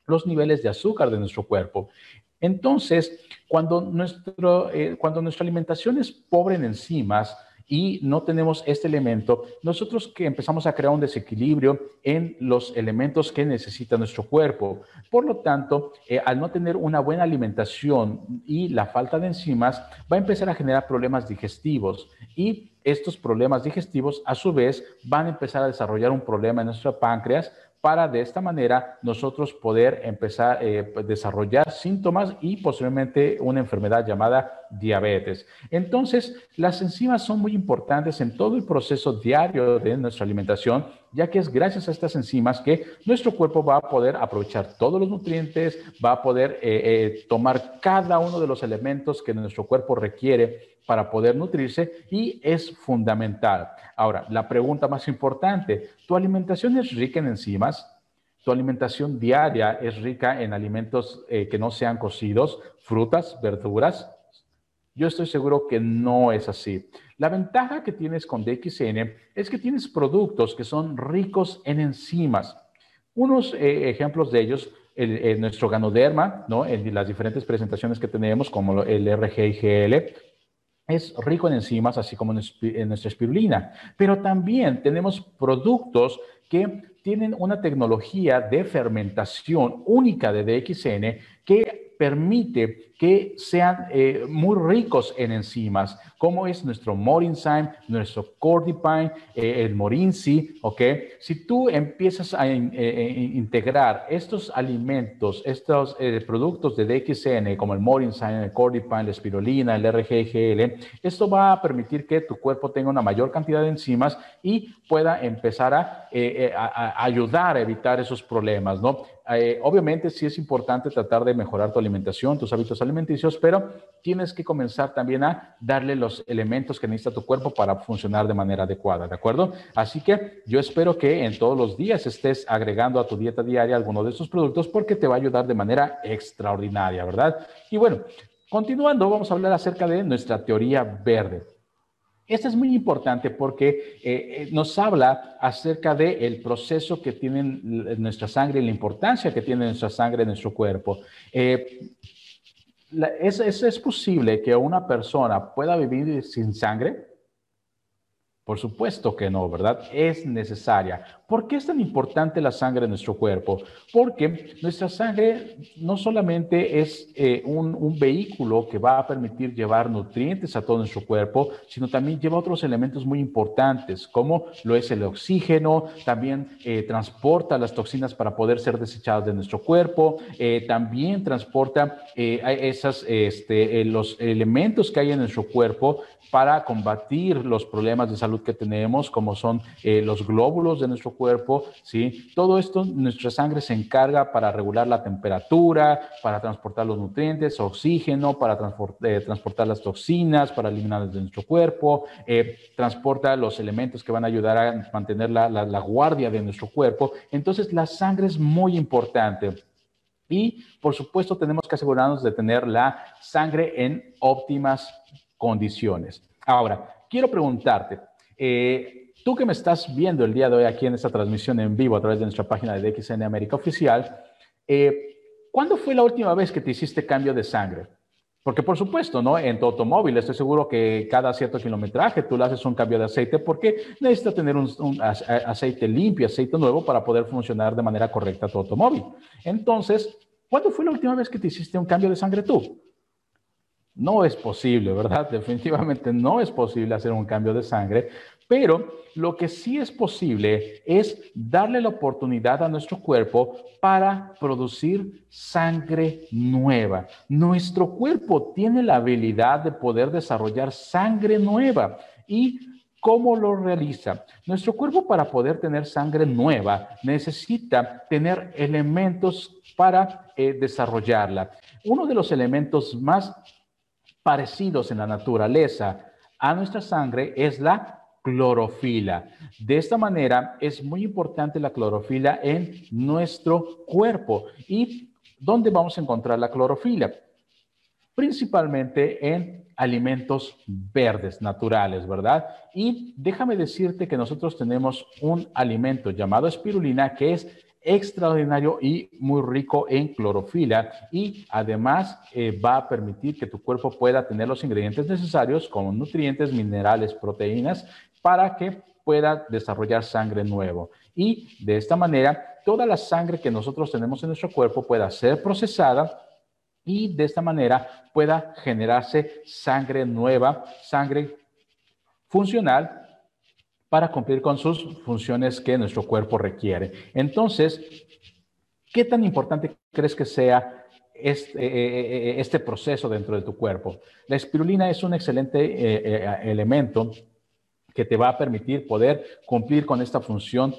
los niveles de azúcar de nuestro cuerpo. Entonces, cuando, nuestro, cuando nuestra alimentación es pobre en enzimas, y no tenemos este elemento, nosotros que empezamos a crear un desequilibrio en los elementos que necesita nuestro cuerpo. Por lo tanto, eh, al no tener una buena alimentación y la falta de enzimas, va a empezar a generar problemas digestivos y estos problemas digestivos a su vez van a empezar a desarrollar un problema en nuestro páncreas para de esta manera nosotros poder empezar a eh, desarrollar síntomas y posiblemente una enfermedad llamada diabetes. Entonces, las enzimas son muy importantes en todo el proceso diario de nuestra alimentación, ya que es gracias a estas enzimas que nuestro cuerpo va a poder aprovechar todos los nutrientes, va a poder eh, eh, tomar cada uno de los elementos que nuestro cuerpo requiere para poder nutrirse y es fundamental. Ahora, la pregunta más importante, ¿tu alimentación es rica en enzimas? ¿Tu alimentación diaria es rica en alimentos eh, que no sean cocidos, frutas, verduras? Yo estoy seguro que no es así. La ventaja que tienes con DXN es que tienes productos que son ricos en enzimas. Unos eh, ejemplos de ellos, el, nuestro ganoderma, ¿no? en las diferentes presentaciones que tenemos, como el RGIGL, es rico en enzimas, así como en nuestra espirulina. Pero también tenemos productos que tienen una tecnología de fermentación única de DXN que permite que sean eh, muy ricos en enzimas, como es nuestro Morinzyme, nuestro Cordipine, eh, el Morinzi, ¿ok? Si tú empiezas a eh, integrar estos alimentos, estos productos de DXN, como el Morinzyme, el Cordipine, la espirulina, el RGGL, esto va a permitir que tu cuerpo tenga una mayor cantidad de enzimas y pueda empezar a, a ayudar a evitar esos problemas, ¿no? obviamente sí es importante tratar de mejorar tu alimentación, tus hábitos alimentarios, alimenticios, pero tienes que comenzar también a darle los elementos que necesita tu cuerpo para funcionar de manera adecuada, ¿de acuerdo? Así que yo espero que en todos los días estés agregando a tu dieta diaria alguno de estos productos porque te va a ayudar de manera extraordinaria, ¿verdad? Y bueno, continuando, vamos a hablar acerca de nuestra teoría verde. Esta es muy importante porque eh, eh, nos habla acerca del proceso que tiene nuestra sangre y la importancia que tiene nuestra sangre en nuestro cuerpo. Eh, ¿es, es, posible que una persona pueda vivir sin sangre? Por supuesto que no, ¿verdad? Es necesaria. ¿Por qué es tan importante la sangre en nuestro cuerpo? Porque nuestra sangre no solamente es eh, un, vehículo que va a permitir llevar nutrientes a todo nuestro cuerpo, sino también lleva otros elementos muy importantes, como lo es el oxígeno, también eh, transporta las toxinas para poder ser desechadas de nuestro cuerpo, eh, también transporta esas, este, los elementos que hay en nuestro cuerpo para combatir los problemas de salud que tenemos, como son los glóbulos de nuestro cuerpo, ¿sí? Todo esto, nuestra sangre se encarga para regular la temperatura, para transportar los nutrientes, oxígeno, para eh, transportar las toxinas, para eliminarlas de nuestro cuerpo, eh, transporta los elementos que van a ayudar a mantener la, la guardia de nuestro cuerpo. Entonces, la sangre es muy importante. Y, por supuesto, tenemos que asegurarnos de tener la sangre en óptimas condiciones. Ahora, quiero preguntarte, eh, tú que me estás viendo el día de hoy aquí en esta transmisión en vivo a través de nuestra página de DXN América Oficial, eh, ¿cuándo fue la última vez que te hiciste cambio de sangre? Porque por supuesto, ¿no? En tu automóvil estoy seguro que cada cierto kilometraje tú le haces un cambio de aceite porque necesitas tener un, aceite limpio, aceite nuevo para poder funcionar de manera correcta tu automóvil. Entonces, ¿cuándo fue la última vez que te hiciste un cambio de sangre tú? No es posible, ¿verdad? Definitivamente no es posible hacer un cambio de sangre, pero lo que sí es posible es darle la oportunidad a nuestro cuerpo para producir sangre nueva. Nuestro cuerpo tiene la habilidad de poder desarrollar sangre nueva y ¿Cómo lo realiza? Nuestro cuerpo para poder tener sangre nueva necesita tener elementos para eh, desarrollarla. Uno de los elementos más parecidos en la naturaleza a nuestra sangre es la clorofila. De esta manera es muy importante la clorofila en nuestro cuerpo. ¿Y dónde vamos a encontrar la clorofila? Principalmente en alimentos verdes, naturales, ¿verdad? Y déjame decirte que nosotros tenemos un alimento llamado espirulina que es extraordinario y muy rico en clorofila y además eh, va a permitir que tu cuerpo pueda tener los ingredientes necesarios como nutrientes, minerales, proteínas para que pueda desarrollar sangre nuevo. Y de esta manera, toda la sangre que nosotros tenemos en nuestro cuerpo pueda ser procesada y de esta manera pueda generarse sangre nueva, sangre funcional para cumplir con sus funciones que nuestro cuerpo requiere. Entonces, ¿qué tan importante crees que sea este, eh, eh, este proceso dentro de tu cuerpo? La espirulina es un excelente eh, elemento que te va a permitir poder cumplir con esta función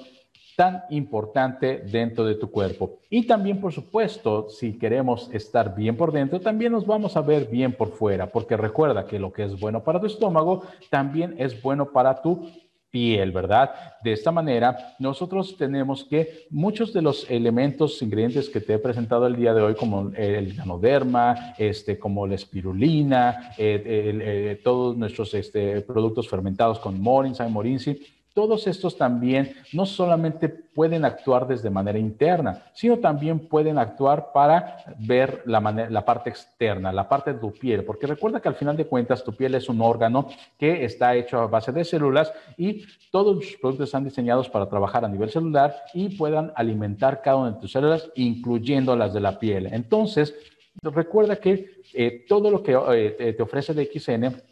tan importante dentro de tu cuerpo. Y también, por supuesto, si queremos estar bien por dentro, también nos vamos a ver bien por fuera, porque recuerda que lo que es bueno para tu estómago también es bueno para tu piel, ¿verdad? De esta manera, nosotros tenemos que muchos de los elementos, ingredientes que te he presentado el día de hoy, como el ganoderma, este, como la espirulina, eh, eh, todos nuestros este, productos fermentados con morinza y morinsi, todos estos también no solamente pueden actuar desde manera interna, sino también pueden actuar para ver la, parte externa, la parte de tu piel, porque recuerda que al final de cuentas tu piel es un órgano que está hecho a base de células y todos los productos están diseñados para trabajar a nivel celular y puedan alimentar cada una de tus células, incluyendo las de la piel. Entonces, recuerda que eh, todo lo que eh, te ofrece el XN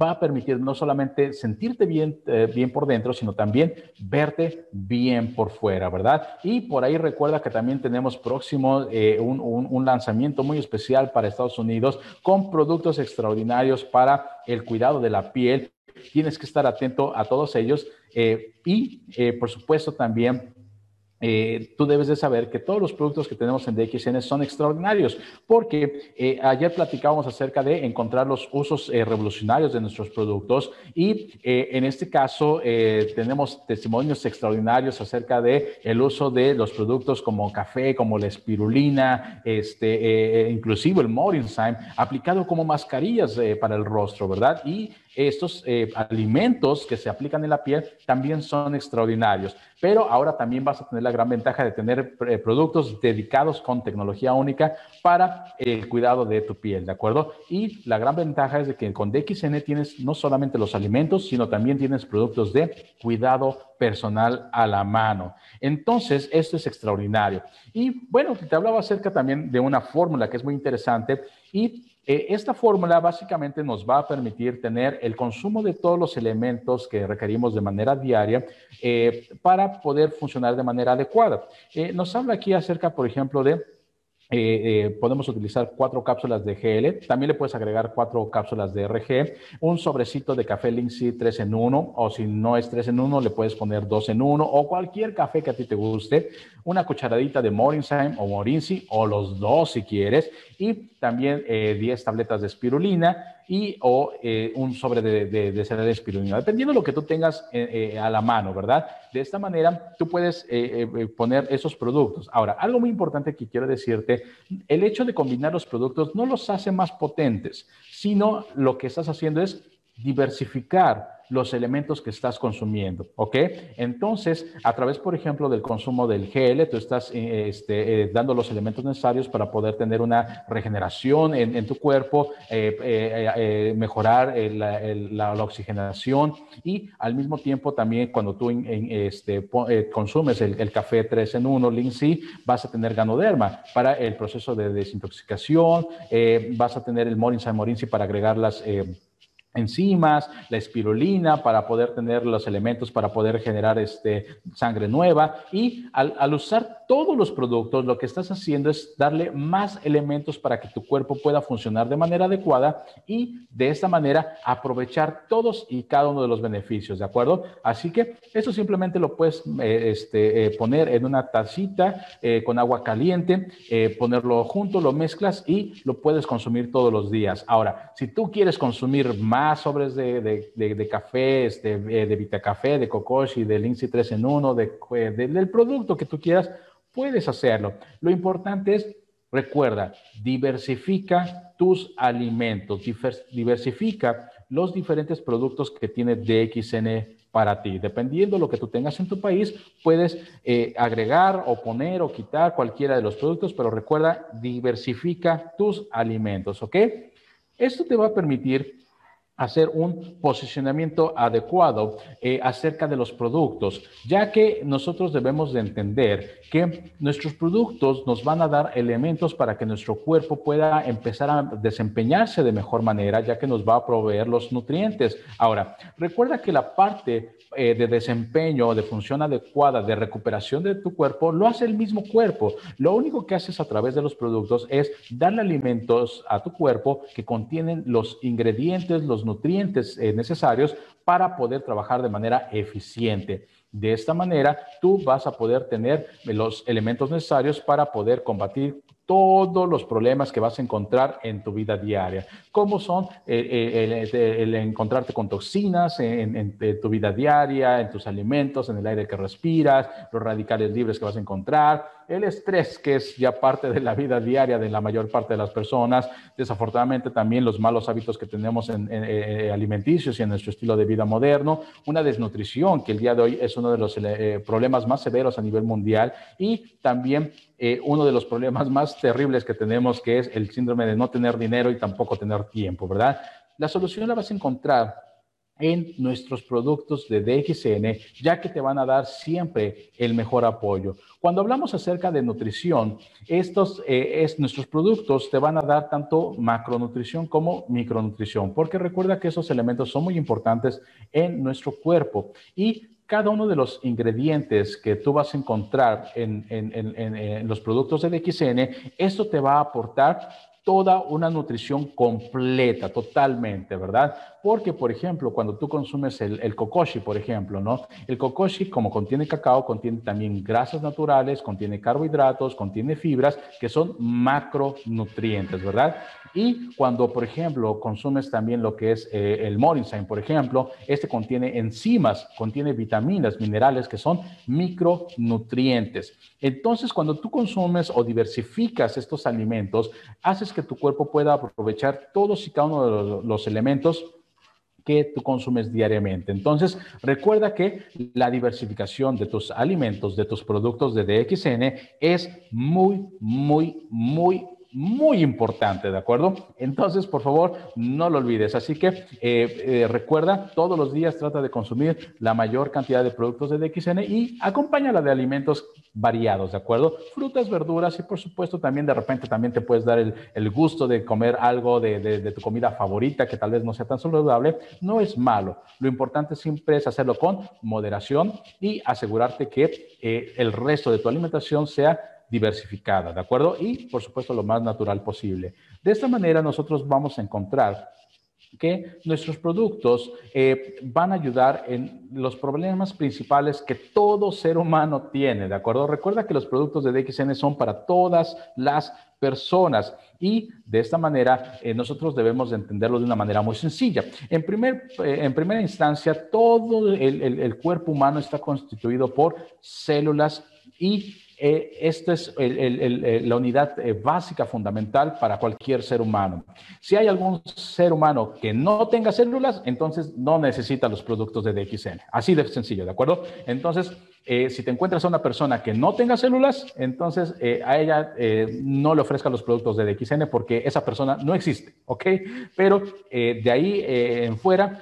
va a permitir no solamente sentirte bien, eh, bien por dentro, sino también verte bien por fuera, ¿verdad? Y por ahí recuerda que también tenemos próximo eh, un, un, lanzamiento muy especial para Estados Unidos con productos extraordinarios para el cuidado de la piel. Tienes que estar atento a todos ellos eh, y, por supuesto, también eh, tú debes de saber que todos los productos que tenemos en DXN son extraordinarios, porque eh, ayer platicábamos acerca de encontrar los usos eh, revolucionarios de nuestros productos y en este caso tenemos testimonios extraordinarios acerca de el uso de los productos como café, como la espirulina, este, inclusive el Morinzyme, aplicado como mascarillas para el rostro, ¿verdad? Y estos alimentos que se aplican en la piel también son extraordinarios pero ahora también vas a tener la gran ventaja de tener eh, productos dedicados con tecnología única para el cuidado de tu piel, ¿de acuerdo? Y la gran ventaja es de que con DXN tienes no solamente los alimentos, sino también tienes productos de cuidado personal a la mano. Entonces, esto es extraordinario. Y bueno, te hablaba acerca también de una fórmula que es muy interesante y eh, esta fórmula básicamente nos va a permitir tener el consumo de todos los elementos que requerimos de manera diaria eh, para poder funcionar de manera adecuada. Eh, nos habla aquí acerca, por ejemplo, de eh, eh, podemos utilizar cuatro cápsulas de GL, también le puedes agregar cuatro cápsulas de RG, un sobrecito de café Linksy 3 en 1, o si no es 3 en 1, le puedes poner 2 en 1, o cualquier café que a ti te guste, una cucharadita de Morinsheim o Morinsi, o los dos si quieres, y también 10 eh, tabletas de espirulina y o un sobre de, de, de de espirulina, dependiendo de lo que tú tengas a la mano, ¿verdad? De esta manera, tú puedes poner esos productos. Ahora, algo muy importante que quiero decirte el hecho de combinar los productos no los hace más potentes, sino lo que estás haciendo es diversificar los elementos que estás consumiendo, ¿ok? Entonces, a través, por ejemplo, del consumo del GL, tú estás eh, este, eh, dando los elementos necesarios para poder tener una regeneración en, tu cuerpo, eh, mejorar la, oxigenación y al mismo tiempo también cuando tú este, consumes el, café 3 en 1, Lindsay, vas a tener ganoderma para el proceso de desintoxicación, vas a tener el Morinza Morinzi para agregar las enzimas, la espirulina para poder tener los elementos para poder generar este, sangre nueva. Y al, usar todos los productos lo que estás haciendo es darle más elementos para que tu cuerpo pueda funcionar de manera adecuada y de esta manera aprovechar todos y cada uno de los beneficios, ¿de acuerdo? Así que eso simplemente lo puedes eh, este, eh, poner en una tacita eh, con agua caliente, ponerlo junto, lo mezclas y lo puedes consumir todos los días. Ahora, si tú quieres consumir más sobres de, de, de, café, este, de Vitacafé, de Kokoshi, de Lindsay 3 en 1, de, del producto que tú quieras, puedes hacerlo. Lo importante es, recuerda, diversifica tus alimentos, diversifica los diferentes productos que tiene DXN para ti. Dependiendo de lo que tú tengas en tu país, puedes eh, agregar o poner o quitar cualquiera de los productos, pero recuerda, diversifica tus alimentos, ¿ok? Esto te va a permitir hacer un posicionamiento adecuado eh, acerca de los productos, ya que nosotros debemos de entender que nuestros productos nos van a dar elementos para que nuestro cuerpo pueda empezar a desempeñarse de mejor manera, ya que nos va a proveer los nutrientes. Ahora, recuerda que la parte eh, de desempeño, de función adecuada, de recuperación de tu cuerpo, lo hace el mismo cuerpo. Lo único que haces a través de los productos es darle alimentos a tu cuerpo que contienen los ingredientes, los nutrientes eh, necesarios para poder trabajar de manera eficiente. De esta manera, tú vas a poder tener los elementos necesarios para poder combatir todos los problemas que vas a encontrar en tu vida diaria, como son eh, eh, el, encontrarte con toxinas en, tu vida diaria, en tus alimentos, en el aire que respiras, los radicales libres que vas a encontrar, el estrés que es ya parte de la vida diaria de la mayor parte de las personas, desafortunadamente también los malos hábitos que tenemos en, eh, alimenticios y en nuestro estilo de vida moderno, una desnutrición que el día de hoy es uno de los problemas más severos a nivel mundial y también uno de los problemas más terribles que tenemos, que es el síndrome de no tener dinero y tampoco tener tiempo, ¿verdad? La solución la vas a encontrar en nuestros productos de DXN, ya que te van a dar siempre el mejor apoyo. Cuando hablamos acerca de nutrición, estos eh, es, nuestros productos te van a dar tanto macronutrición como micronutrición, porque recuerda que esos elementos son muy importantes en nuestro cuerpo y cada uno de los ingredientes que tú vas a encontrar en, en, los productos de DXN, esto te va a aportar toda una nutrición completa, totalmente, ¿verdad? Porque, por ejemplo, cuando tú consumes el, el, kokoshi, por ejemplo, ¿no? El kokoshi, como contiene cacao, contiene también grasas naturales, contiene carbohidratos, contiene fibras, que son macronutrientes, ¿verdad? Y cuando, por ejemplo, consumes también lo que es eh, el Morinstein, por ejemplo, este contiene enzimas, contiene vitaminas, minerales, que son micronutrientes. Entonces, cuando tú consumes o diversificas estos alimentos, haces que tu cuerpo pueda aprovechar todos y cada uno de los, elementos que tú consumes diariamente. Entonces, recuerda que la diversificación de tus alimentos, de tus productos de DXN es muy, muy, muy muy importante, ¿de acuerdo? Entonces, por favor, no lo olvides. Así que eh, eh, recuerda, todos los días trata de consumir la mayor cantidad de productos de DXN y acompáñala de alimentos variados, ¿de acuerdo? Frutas, verduras y por supuesto también de repente también te puedes dar el, gusto de comer algo de, tu comida favorita que tal vez no sea tan saludable. No es malo. Lo importante siempre es hacerlo con moderación y asegurarte que eh, el resto de tu alimentación sea diversificada, ¿de acuerdo? Y, por supuesto, lo más natural posible. De esta manera, nosotros vamos a encontrar que nuestros productos eh, van a ayudar en los problemas principales que todo ser humano tiene, ¿de acuerdo? Recuerda que los productos de DXN son para todas las personas y de esta manera eh, nosotros debemos de entenderlo de una manera muy sencilla. En, primer, eh, en primera instancia, todo el, el cuerpo humano está constituido por células y eh, esta es la unidad eh, básica fundamental para cualquier ser humano. Si hay algún ser humano que no tenga células, entonces no necesita los productos de DXN. Así de sencillo, ¿de acuerdo? Entonces, eh, si te encuentras a una persona que no tenga células, entonces a ella no le ofrezca los productos de DXN porque esa persona no existe, ¿ok? Pero de ahí en fuera,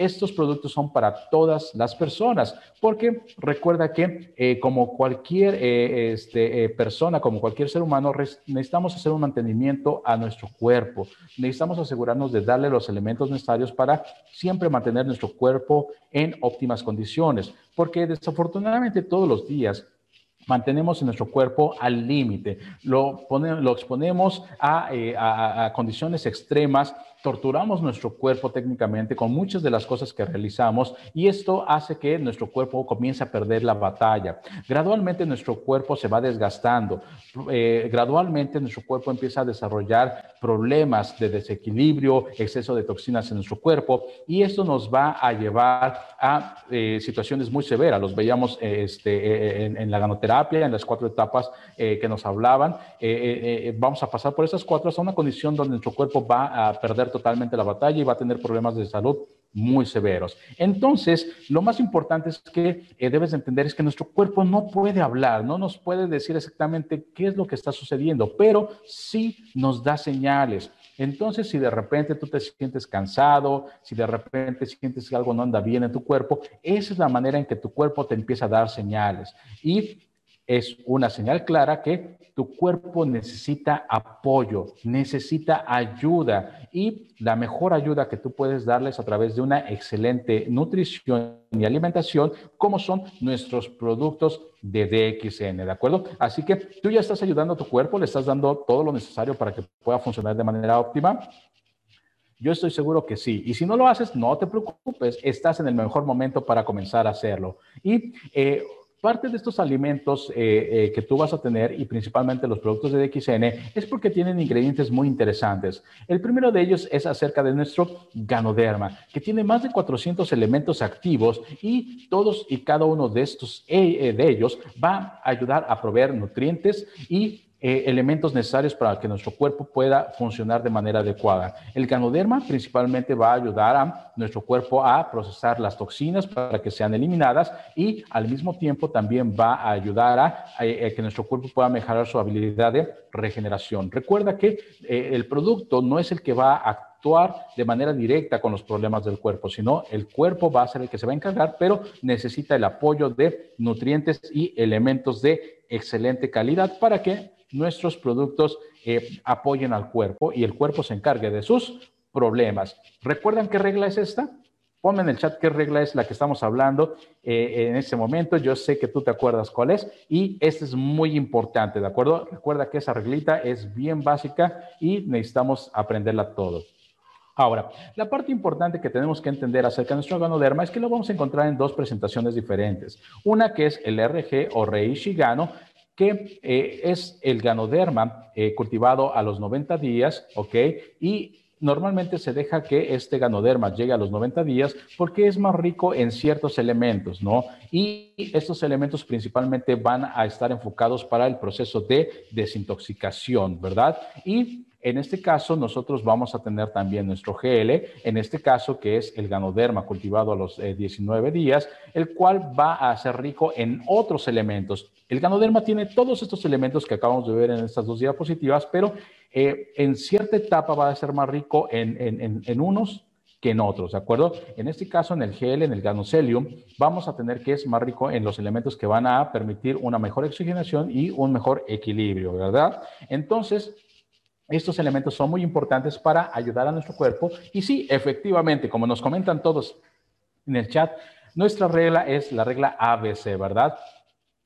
estos productos son para todas las personas, porque recuerda que eh, como cualquier eh, este, eh, persona, como cualquier ser humano, necesitamos hacer un mantenimiento a nuestro cuerpo. Necesitamos asegurarnos de darle los elementos necesarios para siempre mantener nuestro cuerpo en óptimas condiciones, porque desafortunadamente todos los días mantenemos nuestro cuerpo al límite, lo, lo exponemos a, condiciones extremas torturamos nuestro cuerpo técnicamente con muchas de las cosas que realizamos y esto hace que nuestro cuerpo comience a perder la batalla. Gradualmente nuestro cuerpo se va desgastando, eh, gradualmente nuestro cuerpo empieza a desarrollar problemas de desequilibrio, exceso de toxinas en nuestro cuerpo y esto nos va a llevar a eh, situaciones muy severas. Los veíamos este, en, en, la ganoterapia, en las cuatro etapas eh, que nos hablaban. vamos a pasar por esas cuatro hasta una condición donde nuestro cuerpo va a perder totalmente la batalla y va a tener problemas de salud muy severos. Entonces, lo más importante es que eh, debes entender es que nuestro cuerpo no puede hablar, no nos puede decir exactamente qué es lo que está sucediendo, pero sí nos da señales. Entonces, si de repente tú te sientes cansado, si de repente sientes que algo no anda bien en tu cuerpo, esa es la manera en que tu cuerpo te empieza a dar señales. Y es una señal clara que tu cuerpo necesita apoyo, necesita ayuda y la mejor ayuda que tú puedes darles a través de una excelente nutrición y alimentación, como son nuestros productos de DXN, ¿de acuerdo? Así que tú ya estás ayudando a tu cuerpo, le estás dando todo lo necesario para que pueda funcionar de manera óptima. Yo estoy seguro que sí. Y si no lo haces, no te preocupes, estás en el mejor momento para comenzar a hacerlo. Y eh, Parte de estos alimentos eh, eh, que tú vas a tener y principalmente los productos de DXN es porque tienen ingredientes muy interesantes. El primero de ellos es acerca de nuestro ganoderma, que tiene más de 400 elementos activos y todos y cada uno de estos eh, de ellos va a ayudar a proveer nutrientes y eh, elementos necesarios para que nuestro cuerpo pueda funcionar de manera adecuada. El ganoderma principalmente va a ayudar a nuestro cuerpo a procesar las toxinas para que sean eliminadas y al mismo tiempo también va a ayudar a, que nuestro cuerpo pueda mejorar su habilidad de regeneración. Recuerda que eh, el producto no es el que va a actuar de manera directa con los problemas del cuerpo, sino el cuerpo va a ser el que se va a encargar, pero necesita el apoyo de nutrientes y elementos de excelente calidad para que nuestros productos eh, apoyen al cuerpo y el cuerpo se encargue de sus problemas. ¿Recuerdan qué regla es esta? Ponme en el chat qué regla es la que estamos hablando eh, en este momento. Yo sé que tú te acuerdas cuál es y esta es muy importante, ¿de acuerdo? Recuerda que esa reglita es bien básica y necesitamos aprenderla todo. Ahora, la parte importante que tenemos que entender acerca de nuestro ganoderma es que lo vamos a encontrar en dos presentaciones diferentes. Una que es el RG o Reishi Gano, que eh, es el ganoderma eh, cultivado a los 90 días, ¿ok? Y normalmente se deja que este ganoderma llegue a los 90 días porque es más rico en ciertos elementos, ¿no? Y estos elementos principalmente van a estar enfocados para el proceso de desintoxicación, ¿verdad? Y en este caso, nosotros vamos a tener también nuestro GL, en este caso que es el ganoderma cultivado a los 19 eh, días, el cual va a ser rico en otros elementos. El ganoderma tiene todos estos elementos que acabamos de ver en estas dos diapositivas, pero eh, en cierta etapa va a ser más rico en, unos que en otros, ¿de acuerdo? En este caso, en el GL, en el ganocelium, vamos a tener que es más rico en los elementos que van a permitir una mejor oxigenación y un mejor equilibrio, ¿verdad? Entonces, estos elementos son muy importantes para ayudar a nuestro cuerpo. Y sí, efectivamente, como nos comentan todos en el chat, nuestra regla es la regla ABC, ¿verdad?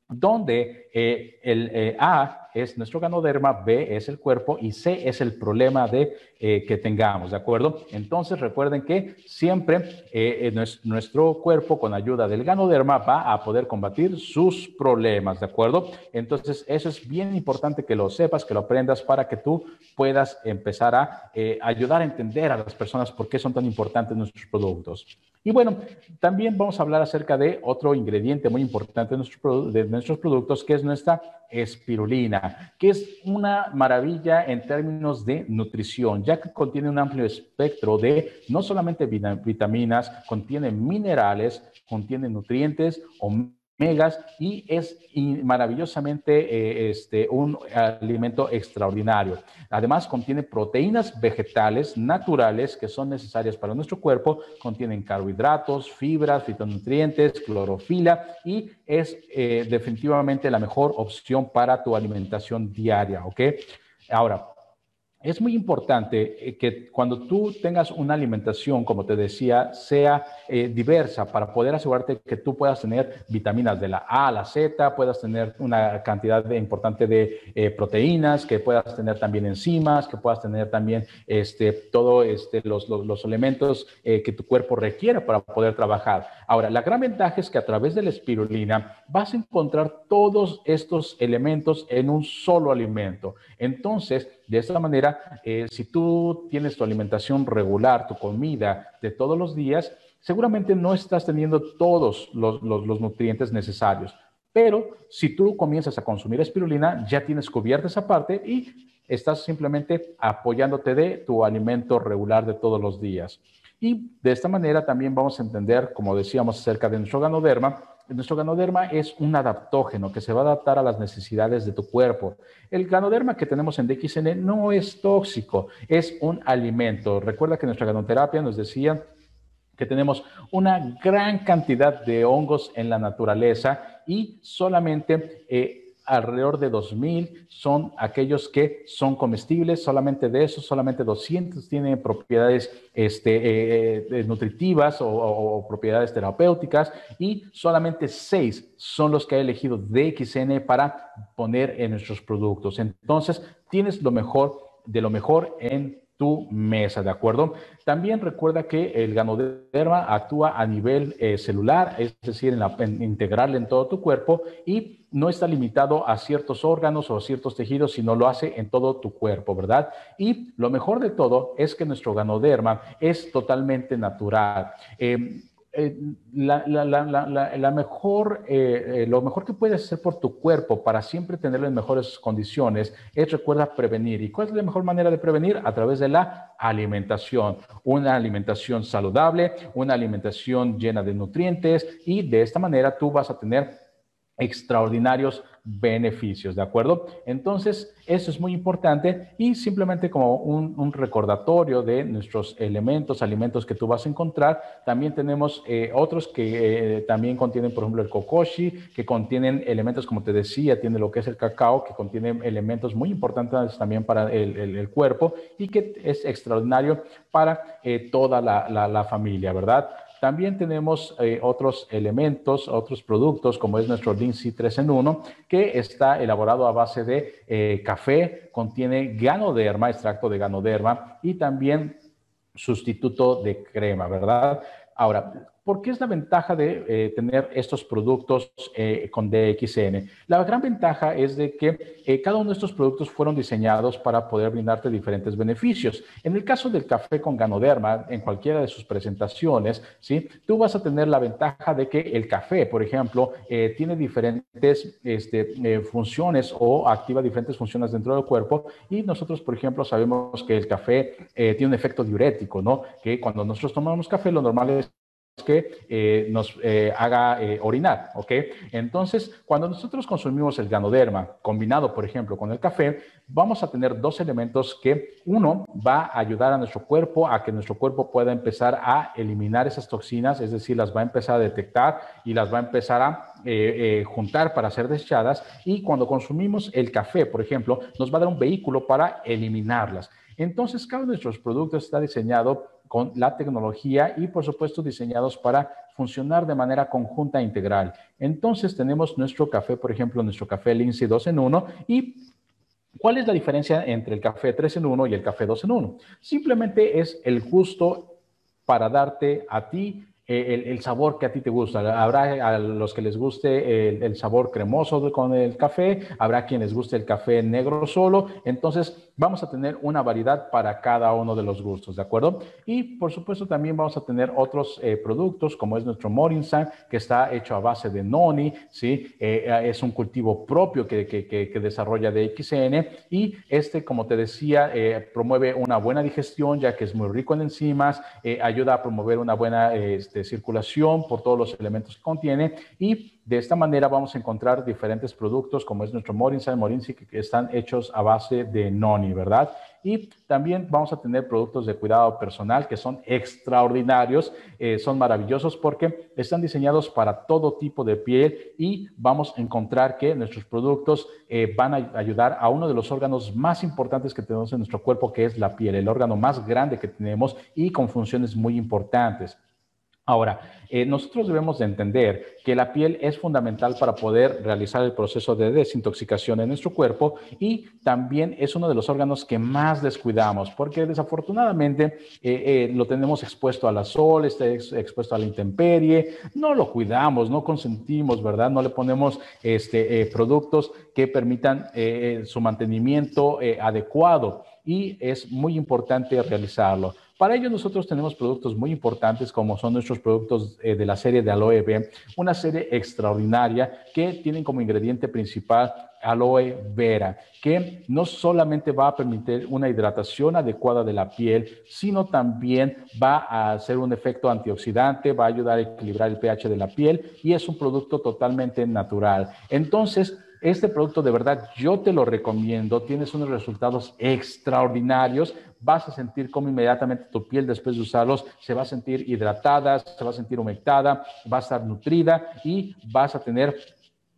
Donde eh, el eh, A es nuestro ganoderma, B es el cuerpo y C es el problema de eh, que tengamos, ¿de acuerdo? Entonces recuerden que siempre nuestro cuerpo con ayuda del ganoderma va a poder combatir sus problemas, ¿de acuerdo? Entonces eso es bien importante que lo sepas, que lo aprendas para que tú puedas empezar a ayudar a entender a las personas por qué son tan importantes nuestros productos. Y bueno, también vamos a hablar acerca de otro ingrediente muy importante de nuestros, productos, que es nuestra espirulina, que es una maravilla en términos de nutrición, ya que contiene un amplio espectro de no solamente vitaminas, contiene minerales, contiene nutrientes o megas y es maravillosamente eh, este, un alimento extraordinario. Además, contiene proteínas vegetales naturales que son necesarias para nuestro cuerpo, contienen carbohidratos, fibras, fitonutrientes, clorofila y es eh, definitivamente la mejor opción para tu alimentación diaria, ¿ok? Ahora, es muy importante eh, que cuando tú tengas una alimentación, como te decía, sea eh, diversa para poder asegurarte que tú puedas tener vitaminas de la A a la Z, puedas tener una cantidad importante de eh, proteínas, que puedas tener también enzimas, que puedas tener también este, todos este, los, los, elementos que tu cuerpo requiere para poder trabajar. Ahora, la gran ventaja es que a través de la espirulina vas a encontrar todos estos elementos en un solo alimento. Entonces, de esta manera, eh, si tú tienes tu alimentación regular, tu comida de todos los días, seguramente no estás teniendo todos los, nutrientes necesarios. Pero si tú comienzas a consumir espirulina, ya tienes cubierta esa parte y estás simplemente apoyándote de tu alimento regular de todos los días. Y de esta manera también vamos a entender, como decíamos acerca de nuestro ganoderma, nuestro ganoderma es un adaptógeno que se va a adaptar a las necesidades de tu cuerpo. El ganoderma que tenemos en DXN no es tóxico, es un alimento. Recuerda que nuestra ganoterapia nos decía que tenemos una gran cantidad de hongos en la naturaleza y solamente eh, alrededor de 2.000 son aquellos que son comestibles, solamente de esos, solamente 200 tienen propiedades este, eh, eh, nutritivas o, propiedades terapéuticas y solamente 6 son los que ha elegido DXN para poner en nuestros productos. Entonces, tienes lo mejor de lo mejor en tu mesa, ¿de acuerdo? También recuerda que el ganoderma actúa a nivel eh, celular, es decir, en, la, en integrarle en todo tu cuerpo y no está limitado a ciertos órganos o ciertos tejidos, sino lo hace en todo tu cuerpo, ¿verdad? Y lo mejor de todo es que nuestro ganoderma es totalmente natural. Eh, eh, la, mejor, eh, eh, lo mejor que puedes hacer por tu cuerpo para siempre tenerlo en mejores condiciones es, recuerda, prevenir. ¿Y cuál es la mejor manera de prevenir? A través de la alimentación. Una alimentación saludable, una alimentación llena de nutrientes y de esta manera tú vas a tener extraordinarios beneficios, ¿de acuerdo? Entonces, eso es muy importante y simplemente como un, recordatorio de nuestros elementos, alimentos que tú vas a encontrar, también tenemos eh, otros que eh, también contienen, por ejemplo, el kokoshi, que contienen elementos, como te decía, tiene lo que es el cacao, que contiene elementos muy importantes también para el, cuerpo y que es extraordinario para eh, toda la, la familia, ¿verdad? También tenemos eh, otros elementos, otros productos, como es nuestro Lindsay 3 en 1, que está elaborado a base de eh, café, contiene ganoderma, extracto de ganoderma y también sustituto de crema, ¿verdad? Ahora, ¿Por qué es la ventaja de eh, tener estos productos eh, con DXN? La gran ventaja es de que eh, cada uno de estos productos fueron diseñados para poder brindarte diferentes beneficios. En el caso del café con ganoderma, en cualquiera de sus presentaciones, ¿sí? tú vas a tener la ventaja de que el café, por ejemplo, tiene diferentes este, funciones o activa diferentes funciones dentro del cuerpo y nosotros, por ejemplo, sabemos que el café tiene un efecto diurético, ¿no? Que cuando nosotros tomamos café, lo normal es que eh, nos eh, haga eh, orinar, ¿ok? Entonces, cuando nosotros consumimos el ganoderma combinado, por ejemplo, con el café, vamos a tener dos elementos que uno va a ayudar a nuestro cuerpo a que nuestro cuerpo pueda empezar a eliminar esas toxinas, es decir, las va a empezar a detectar y las va a empezar a juntar para ser desechadas y cuando consumimos el café, por ejemplo, nos va a dar un vehículo para eliminarlas. Entonces, cada uno de nuestros productos está diseñado con la tecnología y por supuesto diseñados para funcionar de manera conjunta e integral. Entonces tenemos nuestro café, por ejemplo, nuestro café Lindsay 2 en 1 y ¿Cuál es la diferencia entre el café 3 en 1 y el café 2 en 1? Simplemente es el gusto para darte a ti eh, el, sabor que a ti te gusta. Habrá a los que les guste el, sabor cremoso con el café, habrá quien les guste el café negro solo. Entonces, vamos a tener una variedad para cada uno de los gustos, ¿de acuerdo? Y por supuesto, también vamos a tener otros eh, productos, como es nuestro Morinsan, que está hecho a base de noni, ¿sí? Eh, es un cultivo propio que, que, que, desarrolla DXN y este, como te decía, promueve una buena digestión, ya que es muy rico en enzimas, ayuda a promover una buena... Este, circulación por todos los elementos que contiene y de esta manera vamos a encontrar diferentes productos como es nuestro Morinsa Morinsi que están hechos a base de noni, ¿verdad? Y también vamos a tener productos de cuidado personal que son extraordinarios, eh, son maravillosos porque están diseñados para todo tipo de piel y vamos a encontrar que nuestros productos eh, van a ayudar a uno de los órganos más importantes que tenemos en nuestro cuerpo, que es la piel, el órgano más grande que tenemos y con funciones muy importantes. Ahora, eh, nosotros debemos de entender que la piel es fundamental para poder realizar el proceso de desintoxicación en nuestro cuerpo y también es uno de los órganos que más descuidamos porque desafortunadamente eh, eh, lo tenemos expuesto a la sol, está expuesto a la intemperie, no lo cuidamos, no consentimos, ¿verdad? No le ponemos este, productos que permitan su mantenimiento adecuado y es muy importante realizarlo. Para ello nosotros tenemos productos muy importantes como son nuestros productos eh, de la serie de Aloe Vera, una serie extraordinaria que tienen como ingrediente principal aloe vera, que no solamente va a permitir una hidratación adecuada de la piel, sino también va a hacer un efecto antioxidante, va a ayudar a equilibrar el pH de la piel y es un producto totalmente natural. Entonces, este producto de verdad yo te lo recomiendo, tienes unos resultados extraordinarios, vas a sentir como inmediatamente tu piel después de usarlos se va a sentir hidratada, se va a sentir humectada, va a estar nutrida y vas a tener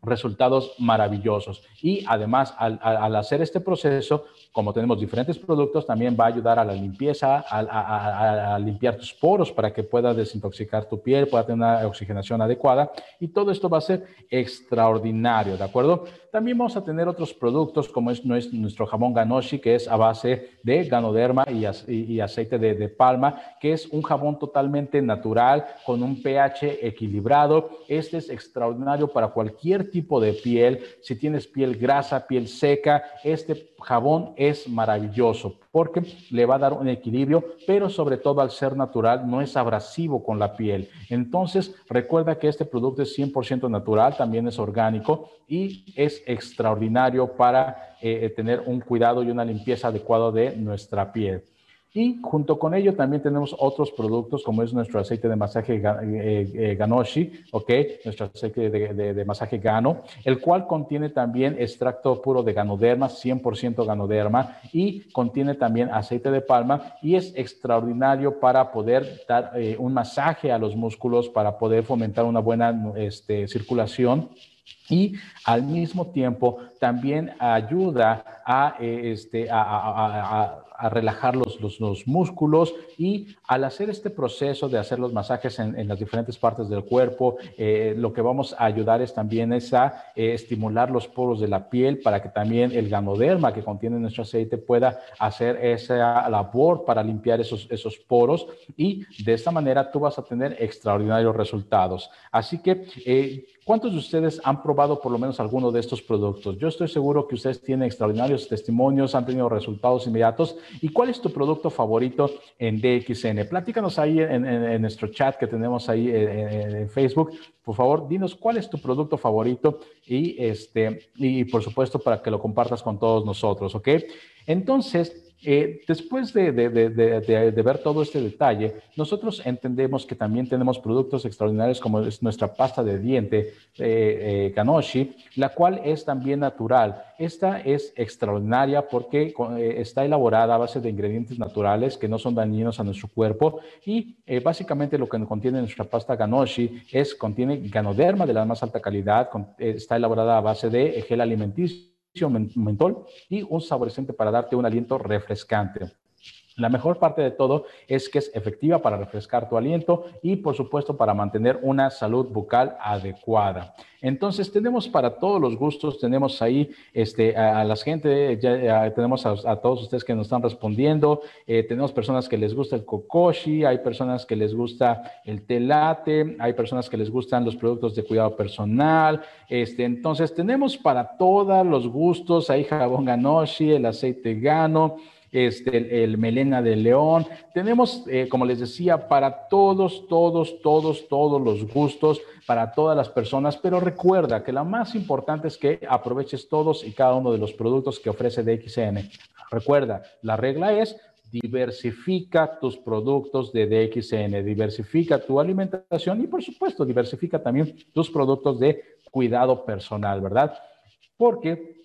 resultados maravillosos. Y además, al, hacer este proceso, como tenemos diferentes productos, también va a ayudar a la limpieza, a, limpiar tus poros para que pueda desintoxicar tu piel, pueda tener una oxigenación adecuada. Y todo esto va a ser extraordinario, ¿de acuerdo? También vamos a tener otros productos como es nuestro jamón Ganoshi, que es a base de ganoderma y, aceite de, de palma, que es un jabón totalmente natural, con un pH equilibrado. Este es extraordinario para cualquier tipo de piel. Si tienes piel grasa, piel seca, este jabón es maravilloso porque le va a dar un equilibrio, pero sobre todo al ser natural no es abrasivo con la piel. Entonces, recuerda que este producto es 100% natural, también es orgánico y es extraordinario para eh, tener un cuidado y una limpieza adecuada de nuestra piel. Y junto con ello también tenemos otros productos como es nuestro aceite de masaje eh, eh, Ganoshi, ¿ok? Nuestro aceite de, masaje Gano, el cual contiene también extracto puro de ganoderma, 100% ganoderma, y contiene también aceite de palma y es extraordinario para poder dar eh, un masaje a los músculos, para poder fomentar una buena este, circulación y al mismo tiempo también ayuda a, este, a, relajar los, los, músculos y al hacer este proceso de hacer los masajes en, las diferentes partes del cuerpo, eh, lo que vamos a ayudar es también es a eh, estimular los poros de la piel para que también el ganoderma que contiene nuestro aceite pueda hacer esa labor para limpiar esos, esos poros y de esta manera tú vas a tener extraordinarios resultados. Así que eh, ¿Cuántos de ustedes han probado por lo menos alguno de estos productos? Estoy seguro que ustedes tienen extraordinarios testimonios, han tenido resultados inmediatos. ¿Y cuál es tu producto favorito en DXN? Platícanos ahí en, nuestro chat que tenemos ahí en, Facebook. Por favor, dinos cuál es tu producto favorito y, este, y por supuesto para que lo compartas con todos nosotros, ¿ok? Entonces, eh, después de, ver todo este detalle, nosotros entendemos que también tenemos productos extraordinarios como es nuestra pasta de diente eh, eh la cual es también natural. Esta es extraordinaria porque eh, está elaborada a base de ingredientes naturales que no son dañinos a nuestro cuerpo y básicamente lo que contiene nuestra pasta Ganoshi es contiene ganoderma de la más alta calidad, está elaborada a base de gel alimenticio mentol y un saborescente para darte un aliento refrescante. La mejor parte de todo es que es efectiva para refrescar tu aliento y, por supuesto, para mantener una salud bucal adecuada. Entonces, tenemos para todos los gustos, tenemos ahí este, a, la gente, ya, tenemos a, todos ustedes que nos están respondiendo, eh, tenemos personas que les gusta el kokoshi, hay personas que les gusta el telate, hay personas que les gustan los productos de cuidado personal. Este, entonces, tenemos para todos los gustos, ahí jabón ganoshi, el aceite gano este, el, melena de león. Tenemos, eh, como les decía, para todos, todos, todos, todos los gustos, para todas las personas, pero recuerda que lo más importante es que aproveches todos y cada uno de los productos que ofrece DXN. Recuerda, la regla es diversifica tus productos de DXN, diversifica tu alimentación y por supuesto diversifica también tus productos de cuidado personal, ¿verdad? Porque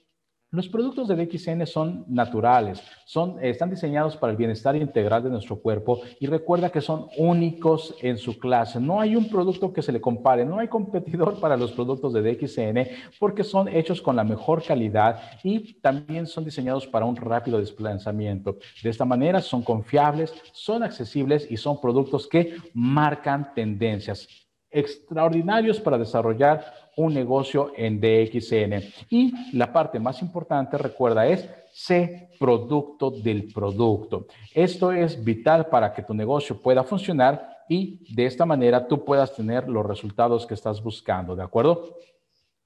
los productos de DXN son naturales, son, están diseñados para el bienestar integral de nuestro cuerpo y recuerda que son únicos en su clase. No hay un producto que se le compare, no hay competidor para los productos de DXN porque son hechos con la mejor calidad y también son diseñados para un rápido desplazamiento. De esta manera son confiables, son accesibles y son productos que marcan tendencias extraordinarios para desarrollar un negocio en DXN. Y la parte más importante, recuerda, es sé producto del producto. Esto es vital para que tu negocio pueda funcionar y de esta manera tú puedas tener los resultados que estás buscando, ¿de acuerdo?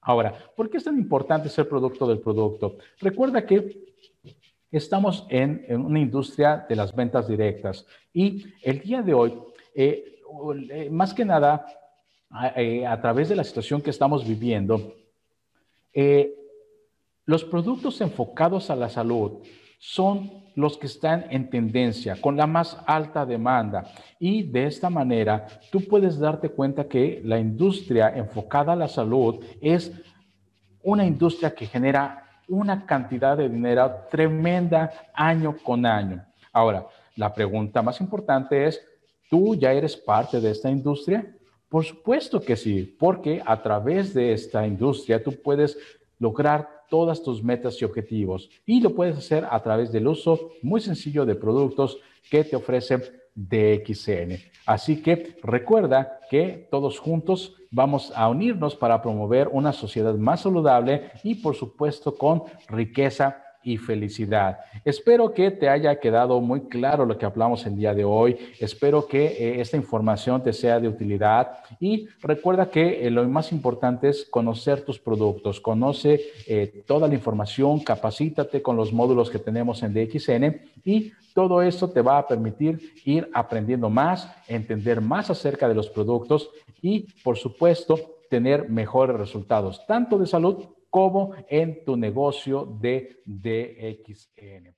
Ahora, ¿por qué es tan importante ser producto del producto? Recuerda que estamos en, una industria de las ventas directas y el día de hoy, eh, eh, más que nada, eh, a, través de la situación que estamos viviendo, eh, los productos enfocados a la salud son los que están en tendencia, con la más alta demanda. Y de esta manera, tú puedes darte cuenta que la industria enfocada a la salud es una industria que genera una cantidad de dinero tremenda año con año. Ahora, la pregunta más importante es, ¿tú ya eres parte de esta industria? Por supuesto que sí, porque a través de esta industria tú puedes lograr todas tus metas y objetivos y lo puedes hacer a través del uso muy sencillo de productos que te ofrece DXN. Así que recuerda que todos juntos vamos a unirnos para promover una sociedad más saludable y por supuesto con riqueza y felicidad. Espero que te haya quedado muy claro lo que hablamos el día de hoy. Espero que eh, esta información te sea de utilidad y recuerda que eh, lo más importante es conocer tus productos, conoce eh, toda la información, capacítate con los módulos que tenemos en DXN y todo esto te va a permitir ir aprendiendo más, entender más acerca de los productos y, por supuesto, tener mejores resultados, tanto de salud como en tu negocio de DXN.